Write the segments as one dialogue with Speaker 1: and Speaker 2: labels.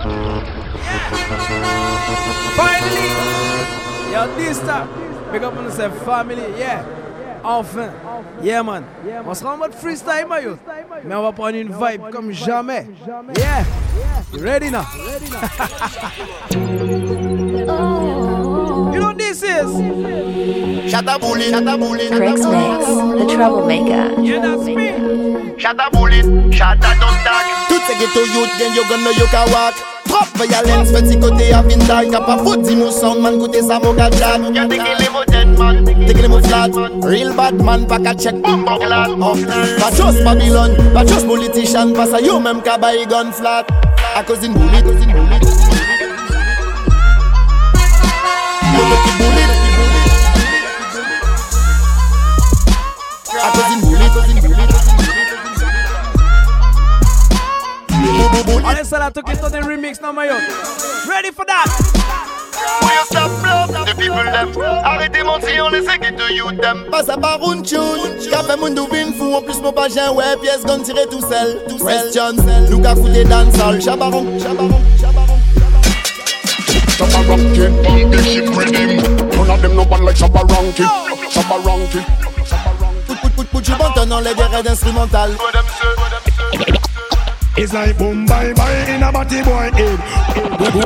Speaker 1: Finally, yo, this time, big up on yourself, family, yeah. Enfin, yeah man. On sera en mode freestyle, maillot. Mais on va prendre une vibe comme jamais. Yeah. You ready now? you know this is.
Speaker 2: Shatta bullet, shatta
Speaker 3: Mix, the troublemaker.
Speaker 1: Yeah, that's me.
Speaker 2: Shatta bullet, don't talk. Tout ce ghetto youth, then you gonna you can walk. Trop violence, petit côté à Vinda, y'a pas faute, dis-nous sound, man, côté ça, mon gars, glad. Y'a des kills, mon dead man, des kills, mon flat. Real bad man, pas qu'à check, bon, bon, glad. Pas just Babylon, pas just politician, pas ça, yo, même qu'à bail gun flat. À cause d'une boulette, cause d'une boulette. Yo, petit boulette.
Speaker 1: Allez, ça là, tout qui est en remix, non, maillot. Ready for that?
Speaker 2: Will you stop love the people them. Arrêtez mentir, on essaie que to you them. Passe à par une tune Café moun dou vin fou. En plus mon pagin ouais Pièce gun tiré tout seul Question. Nous ka foute dans salle Chabaron Chabaron Chabaron.
Speaker 4: Shabba Ranky, big shit rhythm. None of them no one like Shabba Ranky. Shabba Ranky.
Speaker 2: Put put put put you bon dans les guerres d'instrumental
Speaker 4: It's like boom bye bye in a batty boy head.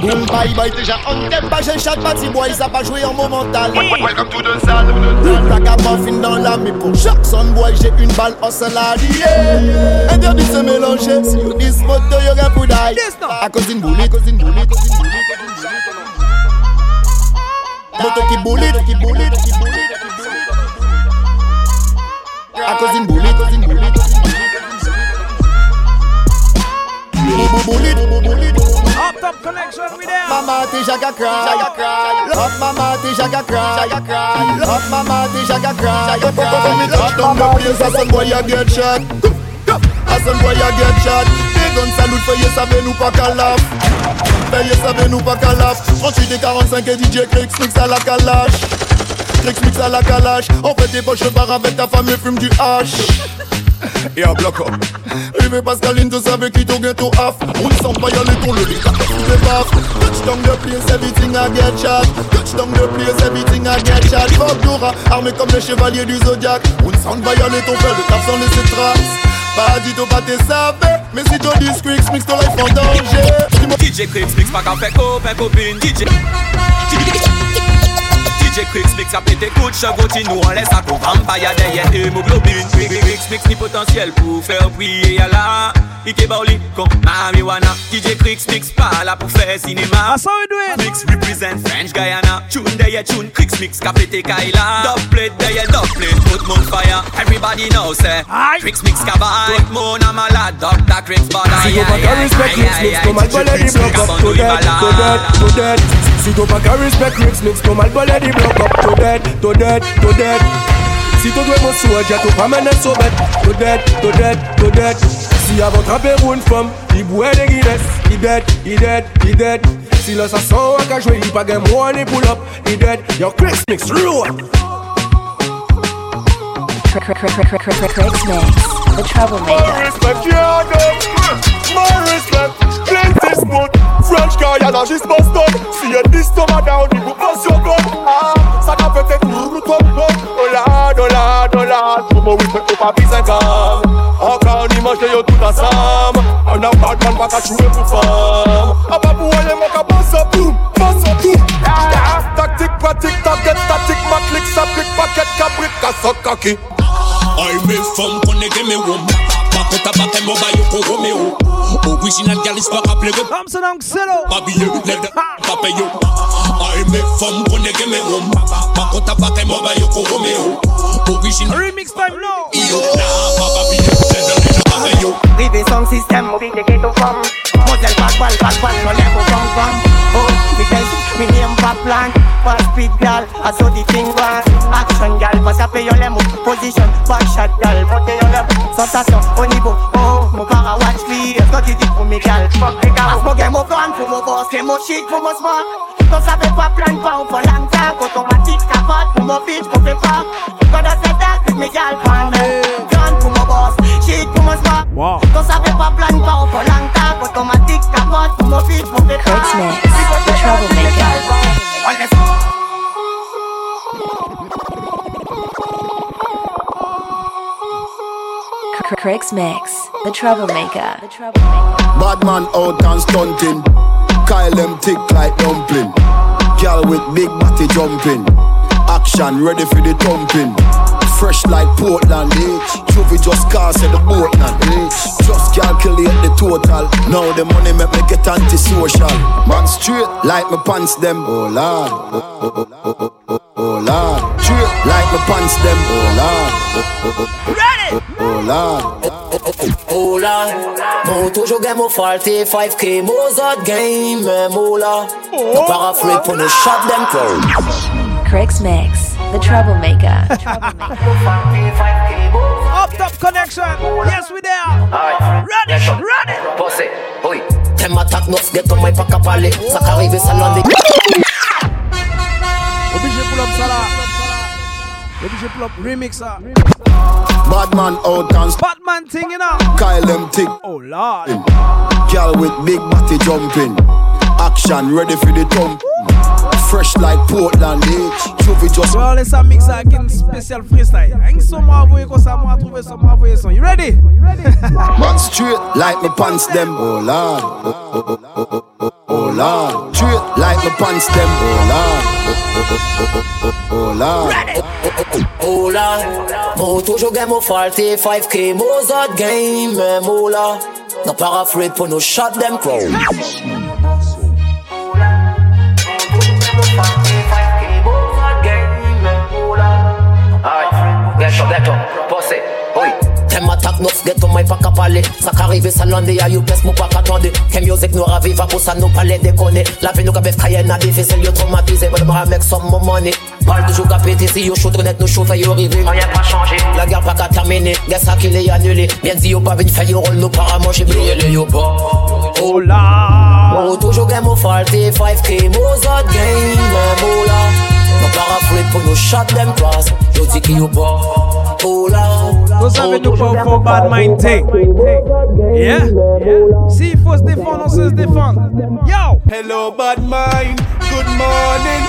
Speaker 2: Boom bye bye déjà on t'aime pas j'ai chat party boy Ça pas joué en momental
Speaker 4: Welcome to the salle.
Speaker 2: Ragamuffin dans l'âme Mais pour chaque son boy j'ai une balle en salade yeah. Interdit de se mélanger Si you dis moto you got to die. A cause in bullet Cause in bullet Cause in bullet Moto qui bullet Qui bullet Qui bullet A cause in bullet Cause in
Speaker 1: Up top connection with them.
Speaker 2: Mama ti jaga cry Love mama ti jaga cry Love mama ti jaga cry When me touch down the place A son boy a get shot A son boy a get shot Des salute Feye savez nous pas qu'à laf savez nous pas qu'à laf 38 et 45 et DJ Crix mix à la calache Crix mix à la calache On fait des poches bar avec ta femme et fume du hache Yo, block up. Rive Pascaline, tu savais qui t'au ghetto off. On sent pas y aller ton le lit, t'as fait. Touchdown the place, everything I get shot. Touchdown the place, everything I get shot. Fuck Dora, armé comme les chevaliers du Zodiac. On sent pas y aller ton père, le taf sans laisser trace. Dit t'au pas t'es savais, mais si t'au dis Squeaks, mix ton life en danger.
Speaker 5: DJ Creeks mix pas qu'à faire copain copine DJ DJ Creeks mix a pété coup de chagrin nous on laisse à tout vampire derrière hémoglobine Creeks mix ni potentiel pour faire briller y'a Ike Baoli comme marijuana DJ Creeks mix pas là pour faire cinéma
Speaker 1: That's how we do it.
Speaker 5: Mix represent French Guyana Tune derrière tune Creeks mix ka pété Kaila Dub plate derrière dub plate Put mon fire Everybody knows say
Speaker 1: Aye.
Speaker 5: Creeks mix ka buy Tout mon a malade Dr. Creeks bada
Speaker 6: Si go back and respect mix mix, no mal ballet the block up to dead, to dead, to dead. Si go back and respect mix mix, no mal ballet the block up to dead, to dead, to dead. Si tu dois mon soja, tu pas so bête, to dead, to dead, to dead. Si avant trapper une femme, il boit des Guinness, il dead, il dead, il dead. Si sent à qu'à jouer, il pas gain money pull up, il dead. Yo Chris mix
Speaker 3: Mix, the troublemaker.
Speaker 4: respect, yeah. More respect, plenty smooth. French Guyana, she's busted. See a this stomach down, you go bust your gun. Ah, ça qu'a fait être tout top, top. Oh lad, oh lad, oh lad. Pour moi, oui, fait au papi 5 ans. Encore on y mange yo tout ensemble. Un homme bad man, pas qu'à jouer pour femme. Ah, bah, pour aller, mon qu'à boss up, boom, boss up, tout. Tactique, pratique, target, statique, ma clique, ça pique, paquet, cabrit, casse, cocky.
Speaker 7: I make femme connecter mes wombs Par contre tabac et mon bail au Romeo Original gal is pas de
Speaker 1: Amsterdam Xero.
Speaker 7: Babilleux, l'aide pas payé I make femme connecter mes wombs Par contre tabac et mon bail au Romeo Original
Speaker 1: Remix time now.
Speaker 7: Yo, nah, pas babilleux, l'aide pas payé
Speaker 8: Rive sound system, mo fit the ghetto from Moselle bad ball, bad ball, no level come from Oh, me tell you, me name pop plan Fast speed gal, I saw the thing was. Action gal, passe à payer les mots Position, back shot gal, pote yo le Sensation, au niveau, oh Mon para watch me, que tu dis pour gal. Fuck les gars, mon game au plan Pour mon boss, c'est mon shit, mon sport Quand ça fait pas plan, pas ou pas longtemps Automatique, capote, pour mon bitch, pour faire pas Quand on avec mes gal, pan Gun pour mon boss, feet, you must walk.
Speaker 1: Wow.
Speaker 8: Because I paper plan for for long time, automatic robot, you must feet,
Speaker 3: must be hard. Next, the troublemaker. Craig's Mix, the troublemaker. The.
Speaker 9: Bad man out and stunting. Kyle them tick like dumpling. Girl with big body jumping. Action ready for the thumping. Fresh like Portland, eh? Juvie just cast at the boatland, eh? Just calculate the total. Now the money make me get antisocial. Man straight like my pants them. Oh lord, oh, oh, oh, oh, oh, oh, oh lord. Straight like my pants them. Oh lord, oh, oh, oh,
Speaker 1: Ready?
Speaker 9: oh lord.
Speaker 10: Mola, monto joguei mo falte 5k Mozart game, mola No parafree pour nous shot them crow
Speaker 3: Craig's Mix, the troublemaker. The.
Speaker 1: Up Top Connexxion. Yes, we there.
Speaker 10: Alright,
Speaker 1: Ready? Ready?
Speaker 10: Posse, oui T'aimes attaque neuf, get on my pack à parler Ça qu'arrive, ça l'en
Speaker 1: Obligé pull up ça là. Obligé pull up remix ça.
Speaker 9: Bad out and st-
Speaker 1: Batman thing, you know.
Speaker 9: Kyle them thick.
Speaker 1: Oh lord. Mm.
Speaker 9: Girl with big body jumping. Action ready for the thump. Fresh like Portland, eh? Juvie just
Speaker 1: Well, laisse ça mix avec une spéciale freestyle. Rien que son m'a envoyé comme ça, moi trouvé son m'a envoyé son. You ready?
Speaker 9: man straight like my pants them. Oh lord, oh, oh, oh, oh, oh, oh, oh. Straight like my pants them. Oh lord, oh, oh, oh, oh, oh, oh lord.
Speaker 10: Mola, monto joguei mo falte 5k Mozart game, mola No parafree pour nous shot them crow Ça qu'arrive, ça l'en à you best, mon pas qu'attendre Que music nous ravive, pour ça nous pas les déconner La vie nous qu'à bête Cayenne a difficile, yo traumatisé But moi make some more money Parle toujours qu'à péter, si yo shoot, honnête nous chauffe, yo arrivé Rien pas changé, la guerre pas qu'à terminer Gars ça qu'il est annulé, bien dit yo pas venu faire yo rôle, nous para manger, briller les yo pas
Speaker 1: Oh là.
Speaker 10: Mon toujours game au falte 5k Mozart game mola No parafree pour nous shot them cross Yo dis qu'il yo pas Oh là
Speaker 1: Vous savez, nous pas pour bad mind thing. Yeah? S'il faut se défendre, on sait se défendre. Yo!
Speaker 6: Hello, bad mind. Good morning.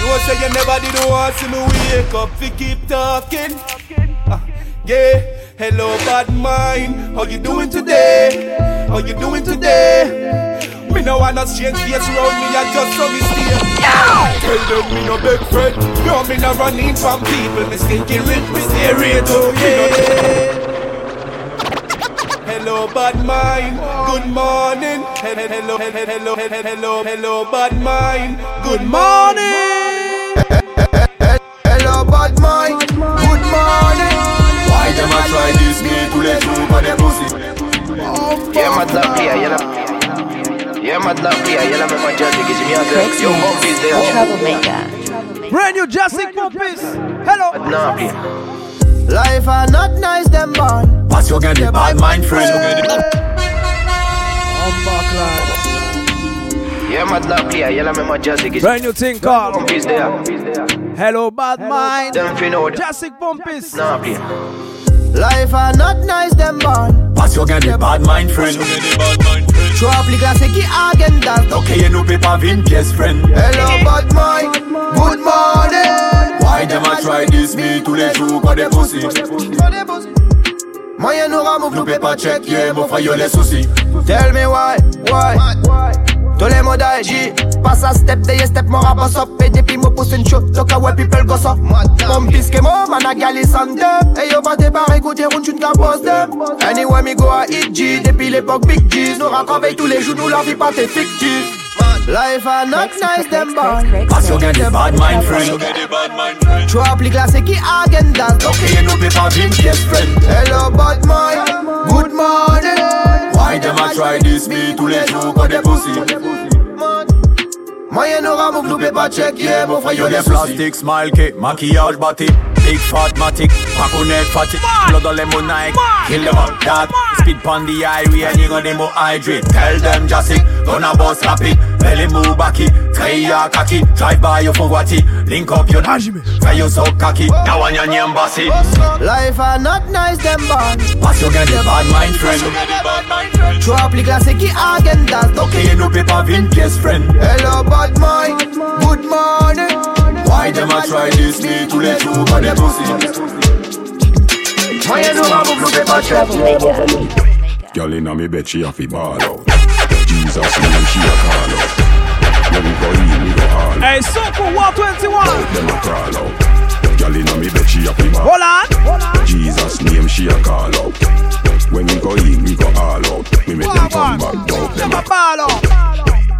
Speaker 6: You know say you never did want to see me wake up. We keep talking. Ah, yeah. Hello, bad mind. How you doing today? How you doing today? Me no wanna change face around me, I just so me stay. Tell them me no big friend. No, me no running from people. Me stinky rich, me stay rich. Oh yeah. Hello, bad mind. Good morning. Hello, he- Hello, he- he- hello, he- he- hello, hello, bad mind. Good morning.
Speaker 9: Hello, bad mind. Good morning.
Speaker 11: Why them a try this me to let you for the pussy?
Speaker 10: Yeah, mad love here, you know Yeah, mad love here, you know me my judge Give me a
Speaker 3: Craig's
Speaker 10: Yo,
Speaker 3: Mix,
Speaker 10: is there
Speaker 3: troublemaker.
Speaker 1: Brand new Jurassic Puppies. Hello.
Speaker 10: Nah, play
Speaker 9: Life are not nice, them born.
Speaker 11: Pass your get the bad mind friend.
Speaker 1: I'm back, lad.
Speaker 10: Yeah, mad love here, you know me my judge Give
Speaker 1: Brand new thing called
Speaker 10: Bump there
Speaker 1: Hello Bad Mind.
Speaker 10: Them fi know
Speaker 1: Jurassic Puppies.
Speaker 10: Nah, play
Speaker 9: Life are not nice, them born.
Speaker 11: Pass your get the bad mind friend.
Speaker 9: Tu appliques la c'est qui agenda.
Speaker 11: Okay, you know paper vin best friend.
Speaker 9: Hello, bad mind. Good morning.
Speaker 11: Why them a try this me tous les jours pour des pussy?
Speaker 9: Moyen nous ramove,
Speaker 11: Nous
Speaker 9: nous
Speaker 11: paie
Speaker 9: paie
Speaker 11: pas
Speaker 9: pas
Speaker 11: check,
Speaker 9: check,
Speaker 11: yeah, mon frère yo les soucis.
Speaker 9: Tell me why, why Tous les mots d'IG Pass a step, they step, more rap us up Et depuis moi pousse une show, donc à ouais people go so Mon pisque moi, man a gali sans dem Et yo pas tes par écouter round, tu ne pose dem Anyway me go à hit G Depuis l'époque Big G's Nous raconveille tous les jours, nous leur vie pas t'es fictive. Life are not nice, them born
Speaker 11: Pass your get the bad mind friend.
Speaker 9: Tu appliques la c'est qui agenda
Speaker 11: Okay, you know paper vin best friend.
Speaker 9: Hello bad mind, good morning
Speaker 11: Why them a try this me? Tous les jours pour des pussy?
Speaker 9: Moyen nous ramove, nous paie pas check, yeah mon frère
Speaker 11: Yo
Speaker 9: yo
Speaker 11: des
Speaker 9: les
Speaker 11: plastic smile cake, maquillage bati Big fat matic, pas connaître fatigue. Blood on lemon Nike, kill them up that Speed pon the highway and you got them more hydrate Tell them Jassic, gonna bust rapid Belly move backy, try your cocky Drive by you for link up your Try you so cocky, now on your name bossy.
Speaker 9: Life are not nice, them born
Speaker 11: Pass you get the bad mind friend.
Speaker 9: Tu appliques la c'est qui agenda
Speaker 11: Okay, you know paper vin best friend.
Speaker 9: Hello bad mind, good morning.
Speaker 11: Why them a try this me tous les jours pour des pussy?
Speaker 12: Girl inna me bed, she a fi ball out. Jesus name, she a call out. When we go in, we go all out.
Speaker 1: Hey, Soko 121.
Speaker 12: Them a crawl out. Girl inna me bed, she a fi ball.
Speaker 1: Hold on.
Speaker 12: Jesus name, she a call out. When we go in, we go all out. We make them turn back, out. Them a
Speaker 1: ball out.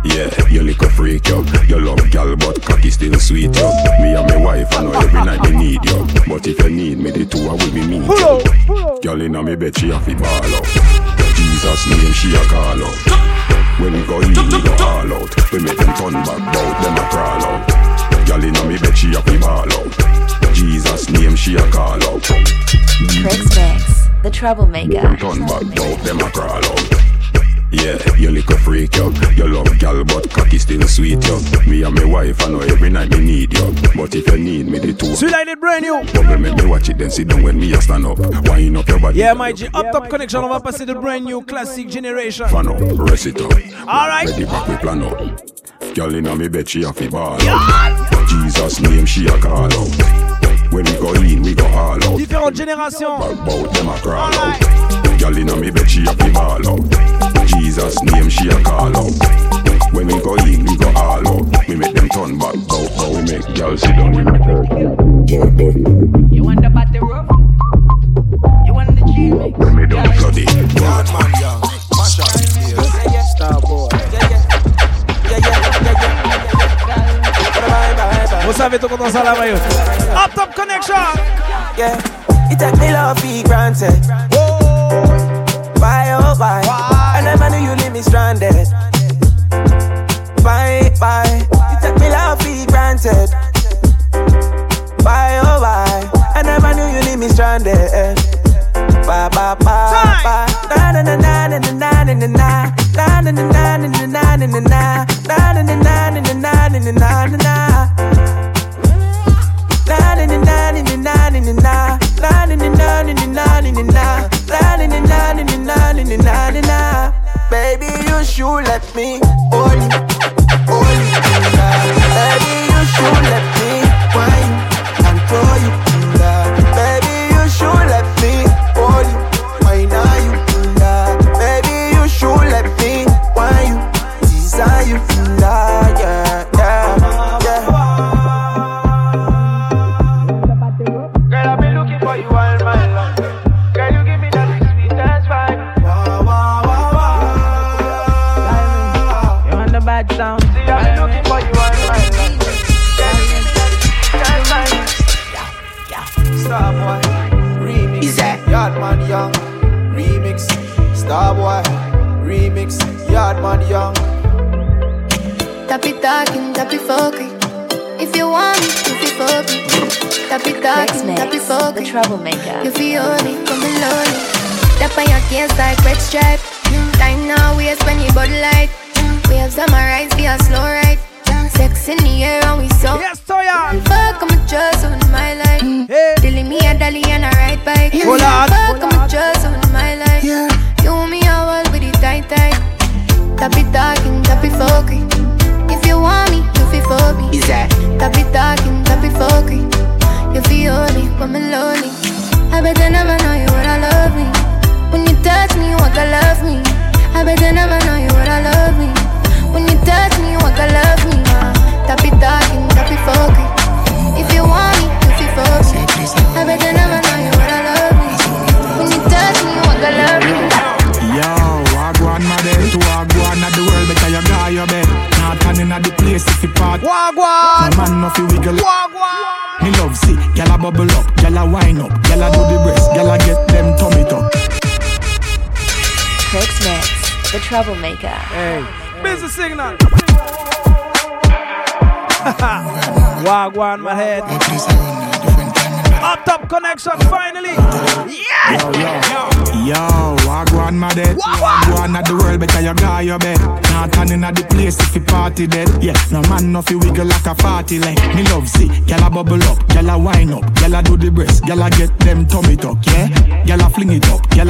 Speaker 12: Yeah, you little freak, yo. You love gal, but cocky still sweet, yo. Me and my wife, I know every night me need you. But if you need me, the two I will be meet you. Girl inna me bed, she a fi ball out. Jesus name, she a call out. When we go in, we go all out. We make them turn back, out. Them a crawl out. Girl inna me bed, she a fi ball out. Jesus name, she a call out.
Speaker 3: Creeks Mix, the troublemaker.
Speaker 12: Turn back, out. Them a crawl out. Yeah, you little freak, yo. You love gal, but cocky still sweet, yo. Me and my wife, I know every night me need you. But if you need me, the two.
Speaker 1: Sweet like it brand new.
Speaker 12: Bubble make me watch it, then sit down when me a stand up. Wind up your body.
Speaker 1: Yeah, my G, Up Top Connexxion, on va passer de brand new classic generation.
Speaker 12: Fan up, rest it up.
Speaker 1: Alright.
Speaker 12: Ready back, we plan up. Girl inna me bed, she a fi ball out. Jesus name, she a call out. When we go in, we go all out.
Speaker 1: Différentes générations.
Speaker 12: Bout them a crawl out. Girl inna me bed, she a fi ball out. Jesus name, she a call out. When we go in, we go all out. We make them turn back, bout how we make girl sit down in the church.
Speaker 13: You want the party rough? You want the G mix?
Speaker 12: We make them bloody.
Speaker 13: Bad man, young. Mash up the place. Star boy.
Speaker 1: Vous savez tout comment ça la maillot. Up Top Connexxion.
Speaker 14: Yeah, you take me love for granted. Why oh why? I never knew you leave me stranded. Why why? You take me love for granted. Why oh why? I never knew you leave me stranded. Ba ba ba ba. Na na na na na na na na na. Na na na na na na na na na na. Na na na na na na na na na na na. Na na na na na na na na na. Na na na na na na na na na. Na na na you let me you,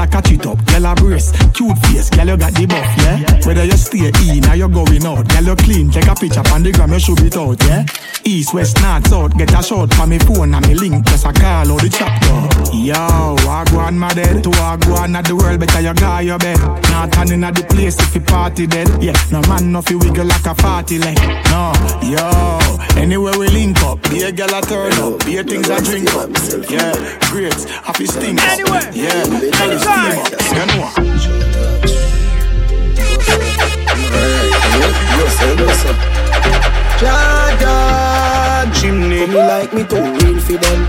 Speaker 15: gyal a catch it up, gyal a brace, cute face, gyal you got the buff, yeah. Whether you stay in or you're going out, gyal you clean, take a picture on the gram, you should it out, yeah. East, west, north, south, get a shot for me phone and me link, just a call or the chapter. Yo, wagwan my dead, to wagwan at the world, better you go your bed. Not turning at the place if you party dead, yeah. No man no fi wiggle like a party leg, no. Yo, anywhere we link up, be a gal a turn up, be a things I drink up, yeah. Grapes, happy stink up, yeah. Call it steam up, you know.
Speaker 16: Jordan, chimney me like me too real for them.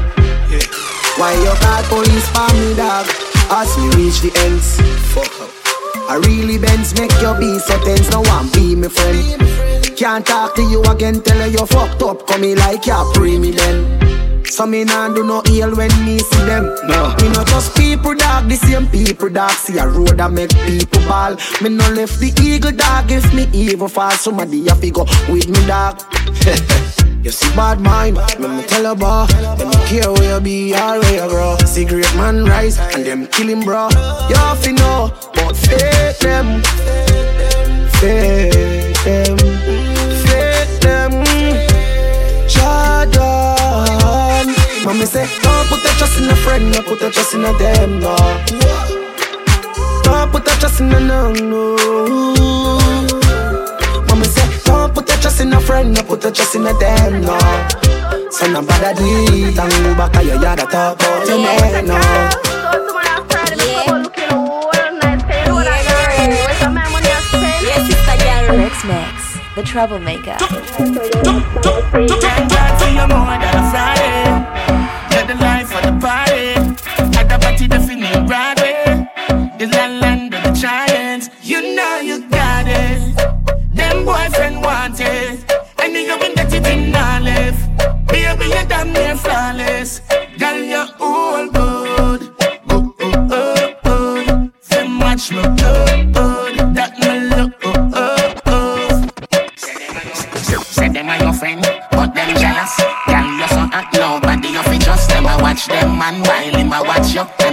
Speaker 16: Why you call police for me dog? As we reach the ends, fuck up. I really bends make your be so tense. No one be me friend. Can't talk to you again, tell her you fucked up. Come me like you pray me then. So me nah do no ill when me see them. No. Me not just people dog, the same people dog. See a road that make people ball. Me no left the eagle dog if me evil fall. Somebody to go with me dog. You see bad mind, me me tell her boy Them no care where you be or where you grow Cigarette man rise and them kill him bro You have to know, but fake them Fake them Mommy say, don't put your trust in a friend, no put your trust in a them, no Don't put your trust in a no, no Mommy say, don't put your trust in a friend, no put your trust in a them, no So no bother do it, and go back to your yard and talk about your man, no
Speaker 3: Rex Mix, the troublemaker.
Speaker 17: The life for the party. At the party, the feeling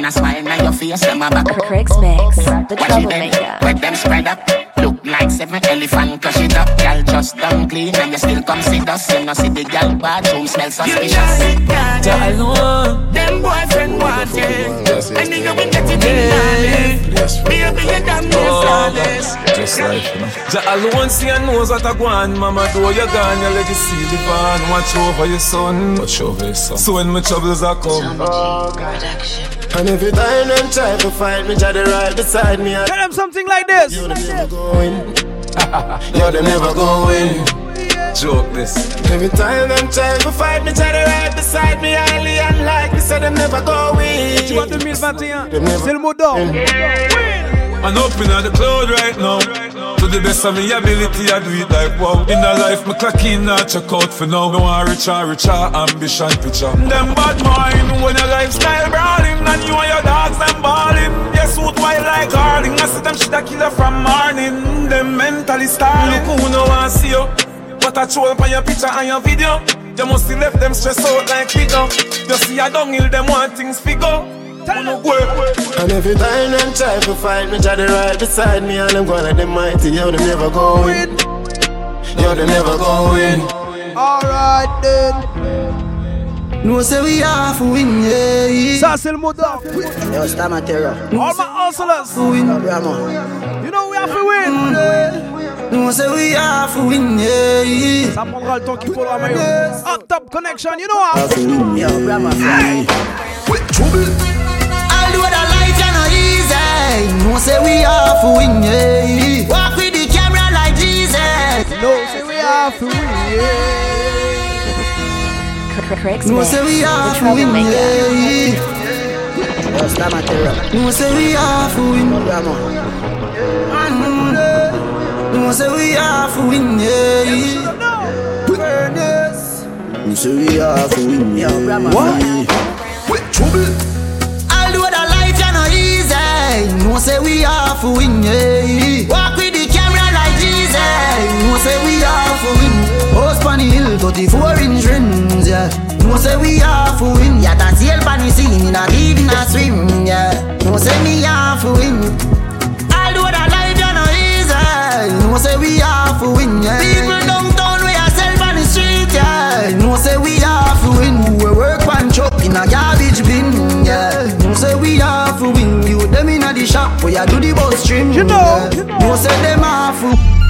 Speaker 17: watch you, and I smile on your face. Them a back.
Speaker 3: Rex Mix, the
Speaker 17: Watch it then,
Speaker 3: troublemaker.
Speaker 17: let them spread up. Look like seven elephant crush it up. Girl just done clean and you still come see us. You know see the girl bathroom smell suspicious. Them boyfriend want it, and you will get it in olive. Baby, you damn oh, near flawless.
Speaker 18: Just life, you know. Ja alone see and knows what I go on. Mama, do you gone, you let you see live on. Watch over your son. Watch over your son. So when my troubles are come.
Speaker 16: And every time them try to fight me, try to right beside me. I
Speaker 1: Tell them something like this.
Speaker 16: You them never going. Yo, them never going.
Speaker 18: Joke this.
Speaker 16: Every time them try to fight me, try to right beside me. Highly unlikely, so them never going.
Speaker 1: Tu vois 2021, c'est le mot d'ordre.
Speaker 18: I'm up in the cloud right now. To the best of my ability, I do it like wow. In the life, me clock in, not check out for now. No one richer, richer, ambition picture. Them bad mind when your lifestyle brawling, and you and your dogs them balling. Yes, suit white like Harding. I see them shit a killer from morning. Them mentally starting. Look who no one see you. But I troll on your picture and your video. You must have left them stressed out like we go. You see a downhill, them want things figure. Wanna go.
Speaker 16: And every time them try to fight me, try to right beside me, and them gonna like them mighty, yo, them never go going. Yo, them never go going.
Speaker 1: Alright then.
Speaker 16: No say we have to win, yeah.
Speaker 1: Ça c'est le mot d'ordre.
Speaker 16: Yo.
Speaker 1: All my hustlers.
Speaker 16: Win.
Speaker 1: You know we have to win.
Speaker 16: No say we have to win, yeah.
Speaker 1: Ça prendra le temps qu'il faudra, top connection, you know how.
Speaker 16: Yo,
Speaker 1: Hey.
Speaker 16: With trouble. Do you know easy. No say we have to win, yeah. Walk with the camera like Jesus.
Speaker 1: No say we have to win,
Speaker 3: Rex
Speaker 16: No say we
Speaker 3: the
Speaker 16: have to win,
Speaker 3: troublemaker.
Speaker 16: yeah. No say we have to win, Brahma. No say we have to win, yeah. No say we have to win, yeah. What? With trouble. All the life, you know easy. No say we have to win, yeah. Walk with the camera like Jesus. 34 inch rims, yeah. No say we have to win. Yeah, that's the pan you see me not even a swim, yeah. No say me have to win. Although that life you know easy. No say we have to win, yeah. People downtown we are sell on the street, yeah. No say we have to win. We work one chop in a garbage bin, yeah. No say we have to win. You them in a the shop where you do the bus trim, you know. Yeah. No say them have to.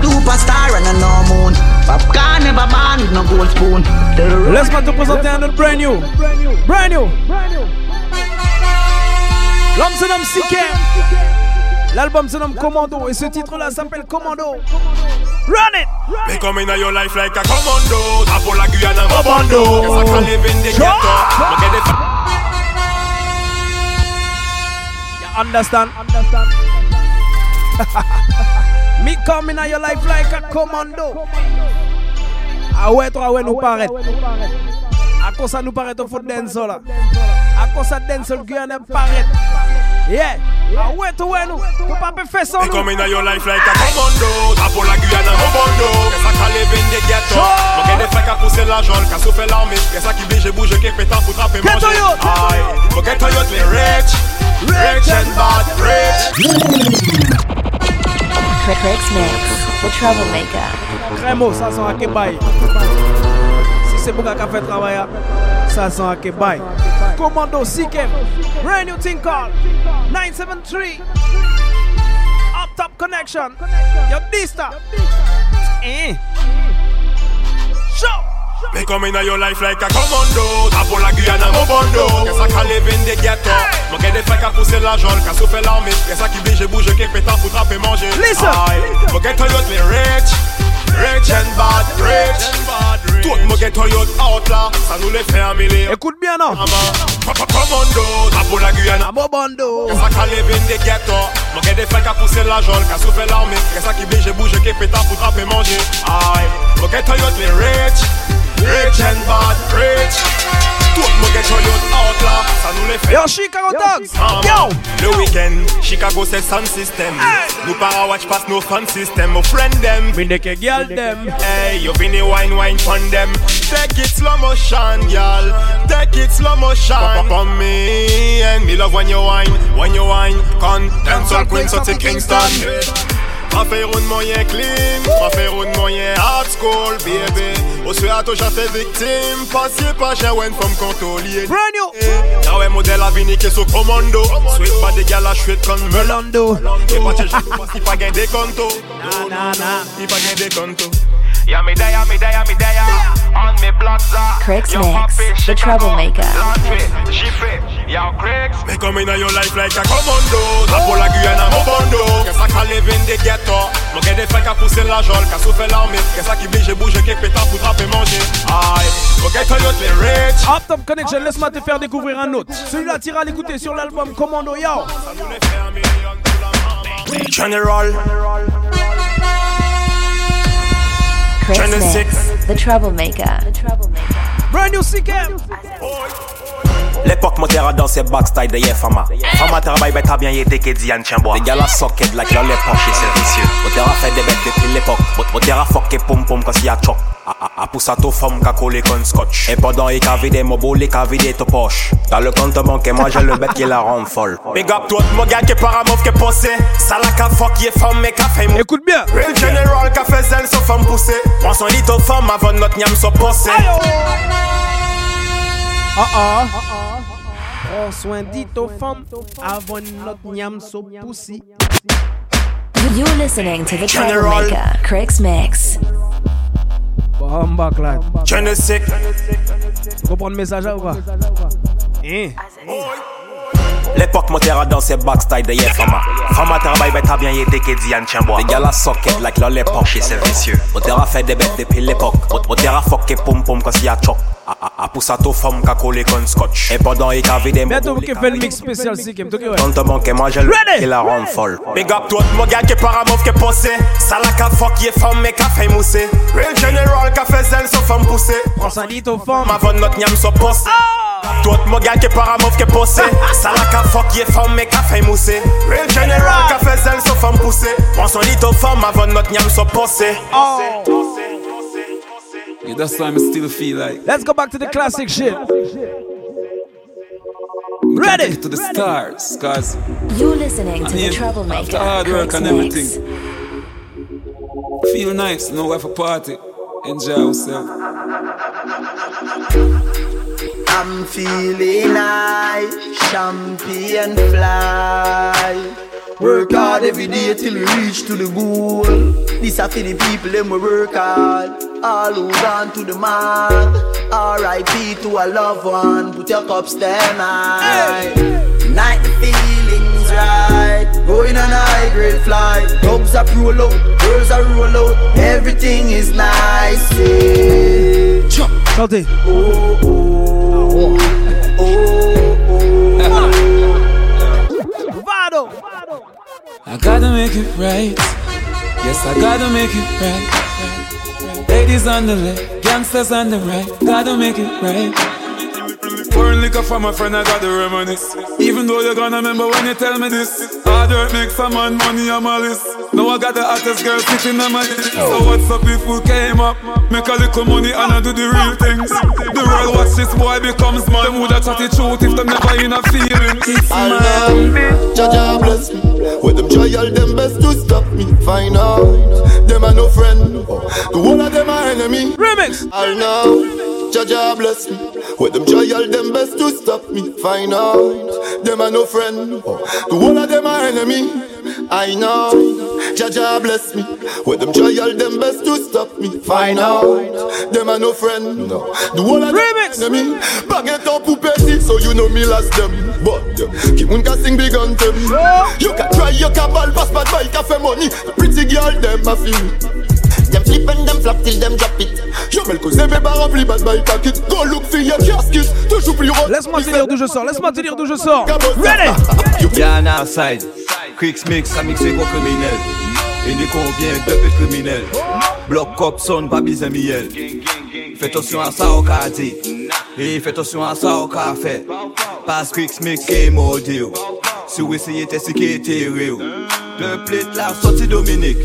Speaker 16: Superstar and a no moon. Popcorn never born with no gold spoon.
Speaker 1: Laisse-moi te présenter un autre brand new. Brand new. L'homme se nomme Sikem. L'album se nomme Commando et ce titre-là s'appelle Commando. Run it!
Speaker 19: Me come in your life like a commando. Tapo la Guyana, mo bondo. Yes, I can live in the ghetto. Me get the
Speaker 1: You understand? Me coming in your life like a commando. Ah ouais, toi, ouais, nous paraît. À quoi ça nous paraît au foot dancehall là? À quoi ça dancehall Guyana paraît? Yeah. Ah ouais, toi, ouais, nous. Faut pas faire ça.
Speaker 19: Me come in your life like a commando. Tapo la Guyana, mo bondo. Yes, I can live in the ghetto. Me get the fake à pousser l'argent, qu'à souffler l'armée. Yes, I qui bouge, bouge, qui pétard pour trapper manger. Aïe. Me get your me rich. Rich and bad, rich.
Speaker 3: Critics Mix, the troublemaker.
Speaker 1: Crémo, ça sent à Kebaï. Si c'est pour qu'à fait travail, ça sent à Kebaï. Commando Sikem. Brand new thing called 973. Up Top Connexxion. Yo, Dysta. Eh.
Speaker 19: Me come in your life like a commando. Tapo la Guyana, mo bondo. Can live in the ghetto Me get the fake à pousser l'argent, qu'à souffler l'armée. Yes, I qui bouge, bouge, qui pétard pour trapper manger.
Speaker 1: Listen.
Speaker 19: Get your youth, me rich. Rich and bad, rich. Tout get your youth out là. Ça nous les fait million
Speaker 1: Écoute bien non?
Speaker 19: Commando, tapo la Guyana,
Speaker 1: mo bondo.
Speaker 19: Can live in the ghetto Me get the fake à pousser l'argent, qu'à souffler l'armée. Yes, I qui bouge, bouge, qui pétard pour trapper manger. Aïe. Get your youth, me rich Rich and bad, rich. Tout me get your youth out là Ça nous les
Speaker 1: Yo, Chicago. Dogs. Yo.
Speaker 19: Le week-end, Chicago c'est sound system. Nous para watch pass no fun system. Mo friend them.
Speaker 1: Me make a girl them.
Speaker 19: Hey, you been a wine wine fun them. Take it slow motion, girl Take it slow motion. Pop up on me And me love when you wine When you wine. Con Dancehall Queen sorti Kingston Ma fait une moyen clean, ma fait une moyen hard school, baby. Au suat, j'ai fait victime, passé pas j'ai une femme contrôlée.
Speaker 1: Brand new.
Speaker 19: Y'a à venir qui est sous commando. Sweet pas des gars la chouette comme
Speaker 1: Melando.
Speaker 19: Et pas de jaloux parce qu'il pas gain des contos.
Speaker 1: Nah, nah.
Speaker 19: Il pas gain des contos.
Speaker 20: Yeah, me there, me there, me there. On me blood za.
Speaker 3: Mix, the troublemaker.
Speaker 20: Landry, Jiffy. Yo, Craigs.
Speaker 19: Me come in your life like a commando Tapo la Guyana, mo bondo Qu'est-ce qu'à live in the ghetto Mon gars des fake à pousser l'argent Qu'à souffler l'armée Qu'est-ce qui bouge, bouge, qui pétard pour trapper manger Aïe Mon gars youth les rich
Speaker 1: Up Top Connexxion, laisse-moi te faire découvrir un autre. Celui-là, tira à l'écouter sur l'album Commando Yo.
Speaker 19: Ça nous
Speaker 3: Chris Mix, the troublemaker.
Speaker 1: Brand new Sikem.
Speaker 21: L'époque motera dans ses backstage de Yefama. Fama travaille bête à bien y était que Diane Chambois. Les gars la socket like là les poches c'est vicieux. Motera fait des bêtes depuis l'époque. Motera fucké pom pom quand s'y a choc. A pousse à tout femme qu'a collé con scotch. Et pendant il qu'a vidé mon boule, qu'a vidé ton poche. Dans le compte bancaire, moi j'ai le bête qui la rend folle.
Speaker 22: big up tout mon gars qui est paramouv qui est posé. Ça la qu'a fuck qui est femme mais qu'a fait mou.
Speaker 1: Écoute bien.
Speaker 22: Real General qu'a fait zèle sauf femme poussée. Prends son lit aux femmes avant notre niam soit posé.
Speaker 1: Ah ah. Prends soin dit aux femmes avant notre niam so poussi.
Speaker 3: You're listening to the
Speaker 22: General.
Speaker 3: troublemaker. Critics Mix.
Speaker 1: Bomba clad.
Speaker 22: Genesis.
Speaker 1: Comprendre le message là ou pas? Hein?
Speaker 21: L'époque motera dans ses backstage de Yefama. Fama travaille bête à bien y était que Diane Chambois. Les gars la socket like là les poches c'est vicieux. Motera fait des bêtes depuis l'époque. Motera fucké pom pom quand s'y a choc. A pousse à tout femme qu'a collé con scotch. Et pendant il qu'a vidé mon
Speaker 1: Bientôt vous
Speaker 21: boule,
Speaker 1: qui fait le mix spécial Sikem. Toi qui ouais.
Speaker 21: Compte bancaire, moi j'ai le
Speaker 1: Ready?
Speaker 21: qui la rend folle.
Speaker 22: Big up tout mon gars qui est paramouv qui est posé. Ça la qu'a fuck qui est femme mais qu'a fait mousser. Real General qu'a fait zèle sauf femme poussée.
Speaker 1: Prends soin dit aux femmes.
Speaker 22: Avant notre niam soit posé. Tout mon gars qui est paramouv qui est posé. Ça la qu'a fuck qui est femme mais qu'a fait. Real General qu'a fait zèle sauf femme poussée. Prends son lit aux femmes avant notre niam soit posé.
Speaker 18: Yeah, that's why I still feel like.
Speaker 1: Let's go back to the classic shit.
Speaker 18: Ready to the stars, cause
Speaker 3: You're listening to
Speaker 18: I
Speaker 3: the Troublemaker.
Speaker 18: after hard work
Speaker 3: Chris
Speaker 18: and
Speaker 3: Mix.
Speaker 18: everything, feel nice, know where for party, enjoy yourself.
Speaker 9: I'm feeling high, champagne fly. Work hard every day till we reach to the goal. This are for the people them we work hard. All who gone to the mark. R.I.P. to a loved one. Put your cups them high. Night the feelings right. Going on a high grade flight. Dogs are roll out, girls are roll out. Everything is nice. Yeah.
Speaker 1: Chantez.
Speaker 9: Oh, oh, oh.
Speaker 18: I gotta make it right. Yes, I gotta make it right. Ladies on the left, gangsters on the right. Gotta make it right. Pouring liquor from my friend, I gotta reminisce. Even though you're gonna remember when you tell me this. Hard work makes some man money on my list. Now I got the hottest girl sitting on my list. So oh. what's up if we came up? Make a little money and I do the real things. The world watch this boy becomes man. Them woulda chat the truth if them never in a feeling. It's
Speaker 23: I
Speaker 18: man.
Speaker 23: love Jaja bless me With them try all them best to stop me Find out Them are no friend The whole of them are enemy
Speaker 1: Remix
Speaker 23: I know Jaja bless me With them try all them best to stop me. Find out Them are no friend. The whole of them are enemy. I know Jaja bless me. With them try all them best to stop me. Find out Them are no friend. The whole of them are enemy. Baguette up pour petit So you know me last them. But them moun ka sing big anthem You can try you can ball Pass boy ka fait money. Pretty girl them a feel Them flip and them flap till them drop it Yo mel cause bébé rempli bad boy packet Go look for your casket Toujours plus haut
Speaker 1: Laisse-moi te dire d'où je sors. Laisse-moi te dire d'où je sors. Ready?
Speaker 24: Y'en a side, Cricks mix, ça mixe quoi criminel. Et des combien de criminels. Bloc cop son, pas bizarre miel. Fais attention à ça au cas dit. Et fais attention à ça au cas fait. Passe Cricks mix et maudit. Si vous essayez de c'est qui était real. De plate la sortie Dominique.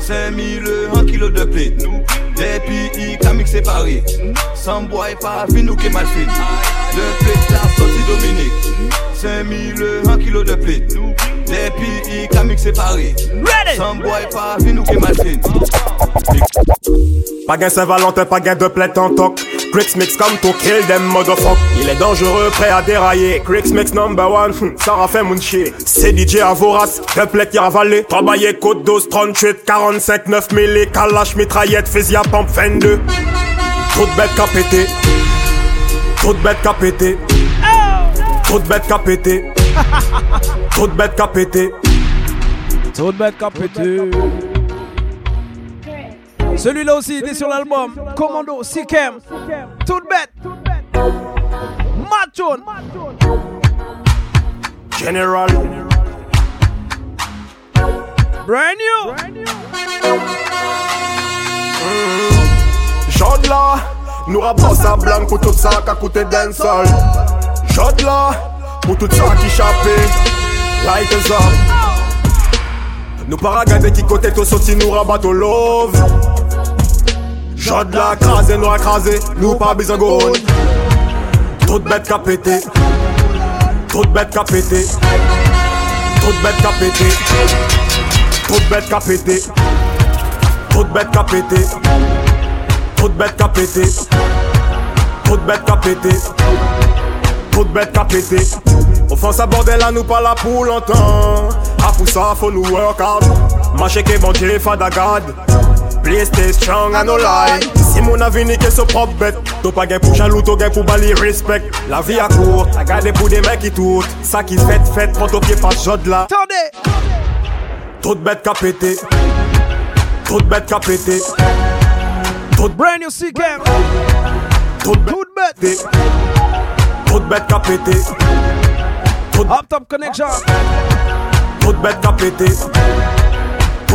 Speaker 24: 5000 1 kilo de plate. Depuis, il a mixé Paris. Sans bois et pas fin nous qui mal fait. De plate la sortie Dominique. 5000 1 kilo de plate. Depuis, il a mixé Paris. Sans bois et pas fin nous qui mal fait.
Speaker 19: Pas gain Saint-Valentin, pas gain de plainte en toc. Cricks mix comme to kill them motherfuck. Il est dangereux, prêt à dérailler. Cricks mix number one, hmm, ça a fait mon shit. C'est DJ à vorace, de plainte y avalé. Travailler côte 12, 38, 45, 9 milli, kalash, mitraillette, fusil à pompe, 22. Trop de bêtes qu'a pété. Trop de bêtes qu'a pété. Trop de bêtes qu'a pété. Trop de bêtes qu'a pété.
Speaker 1: Trop de bêtes qu'a pété. Celui-là aussi, il est sur l'album. Commando, Sikem. Toute bête. Machon.
Speaker 19: General.
Speaker 1: Brand new.
Speaker 19: Jod là, nous rapporte à blanc pour tout ça qui a coûté d'un sol. Jod là, pour tout ça qui chapé, like a zone. Nous pas regarder qui côté tout sorti nous rabat au love. Jod là, crasé, nous crasé, nous pas besoin de gold. Trop de bêtes qu'a pété, trop de bêtes qu'a pété, trop de bêtes qu'a pété, trop de bêtes qu'a pété, trop de bêtes qu'a pété. Trop de bêtes qu'a pété Trop de bêtes de qu'a pété. Offense à bordel à nous pas là pour longtemps. A pour ça faut nous work hard. Marcher que bon Dieu fadagad Play stay strong and no lie. Si mon avis n'est que ce propre bête. T'as pas gain pour jaloux, t'as gain pour bali respect. La vie à court, à garder pour des mecs qui tournent Ça qui fait fait, prends ton pied pas jode là.
Speaker 1: Attendez.
Speaker 19: Trop de bêtes qu'a pété. Trop de bêtes qu'a pété. Trop de
Speaker 1: Brand new Sikem.
Speaker 19: Trop de bêtes. Trop de bêtes qu'a pété.
Speaker 1: Up Top Connexxion.
Speaker 19: Trop de bêtes qu'a pété.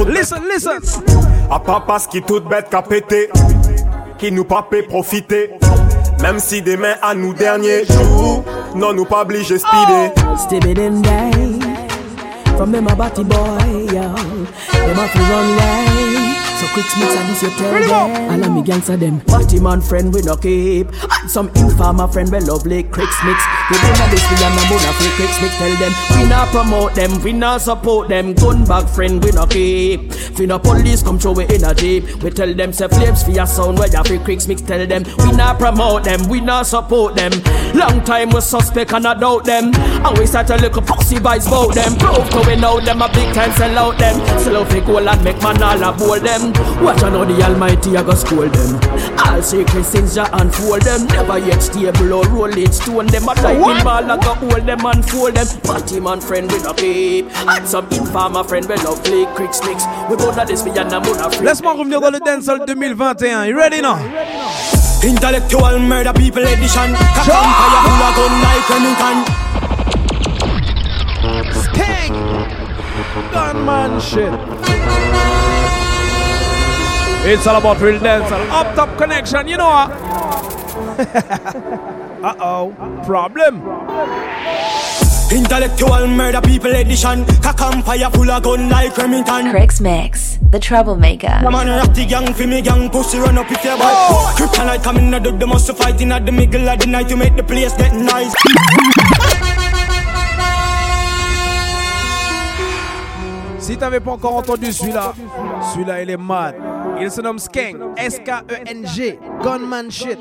Speaker 1: Listen, listen.
Speaker 19: À part parce qu'il toute bête qu'a pété. Qui nous pas peut profiter. Même si demain à nous dernier jour. Non, nous pas obligé speeder.
Speaker 25: Stibby them day. from them a batty boy, yo. Them have to run way. So quick mix and this you tell them. All of me gangster them. Batty man friend we no keep. And some informer friend we lovely quick mix. We don't this we and a bona free Creeks mix. Tell them we not promote them, we not support them. Gun bag friend we no keep. Fi no police come throw we in a jeep. We tell them say flames for your sound where you free Cricks mix. Tell them we not promote them, we not support them. Long time we suspect and I doubt them. And we start to look a pussy vibes about them. Prove to we know them a big time sell out them. Sell out fi goal and make man all a bowl them. Watch I know the Almighty I go school them. All secret things ya unfold them. Never yet stable or rolling stone them. A lightning ball I go hold them and fold them. Party man friend we no keep. And some informer friend we love play crick sticks. We both of this we and a moon free.
Speaker 1: Laisse-moi revenir dans le dancehall 2021. You ready now?
Speaker 26: Intellectual murder people edition. Cock and fire full of gun like Remington.
Speaker 1: Skeng! Gunman shit. It's all about real dancehall. Up Top Connexxion, you know uh oh. Problem.
Speaker 26: Intellectual murder people edition. Cock and fire full of gun like Remington.
Speaker 3: Creeks Mix, the troublemaker.
Speaker 26: Come on, ratty gang for me gang pussy run up if you boy. Kryptonite coming out the must fighting at the middle of the night to make the place get nice.
Speaker 1: Si t'avais pas encore entendu celui-là, celui-là il est mad. Il se nomme Skeng, S-K-E-N-G, Gunman shit.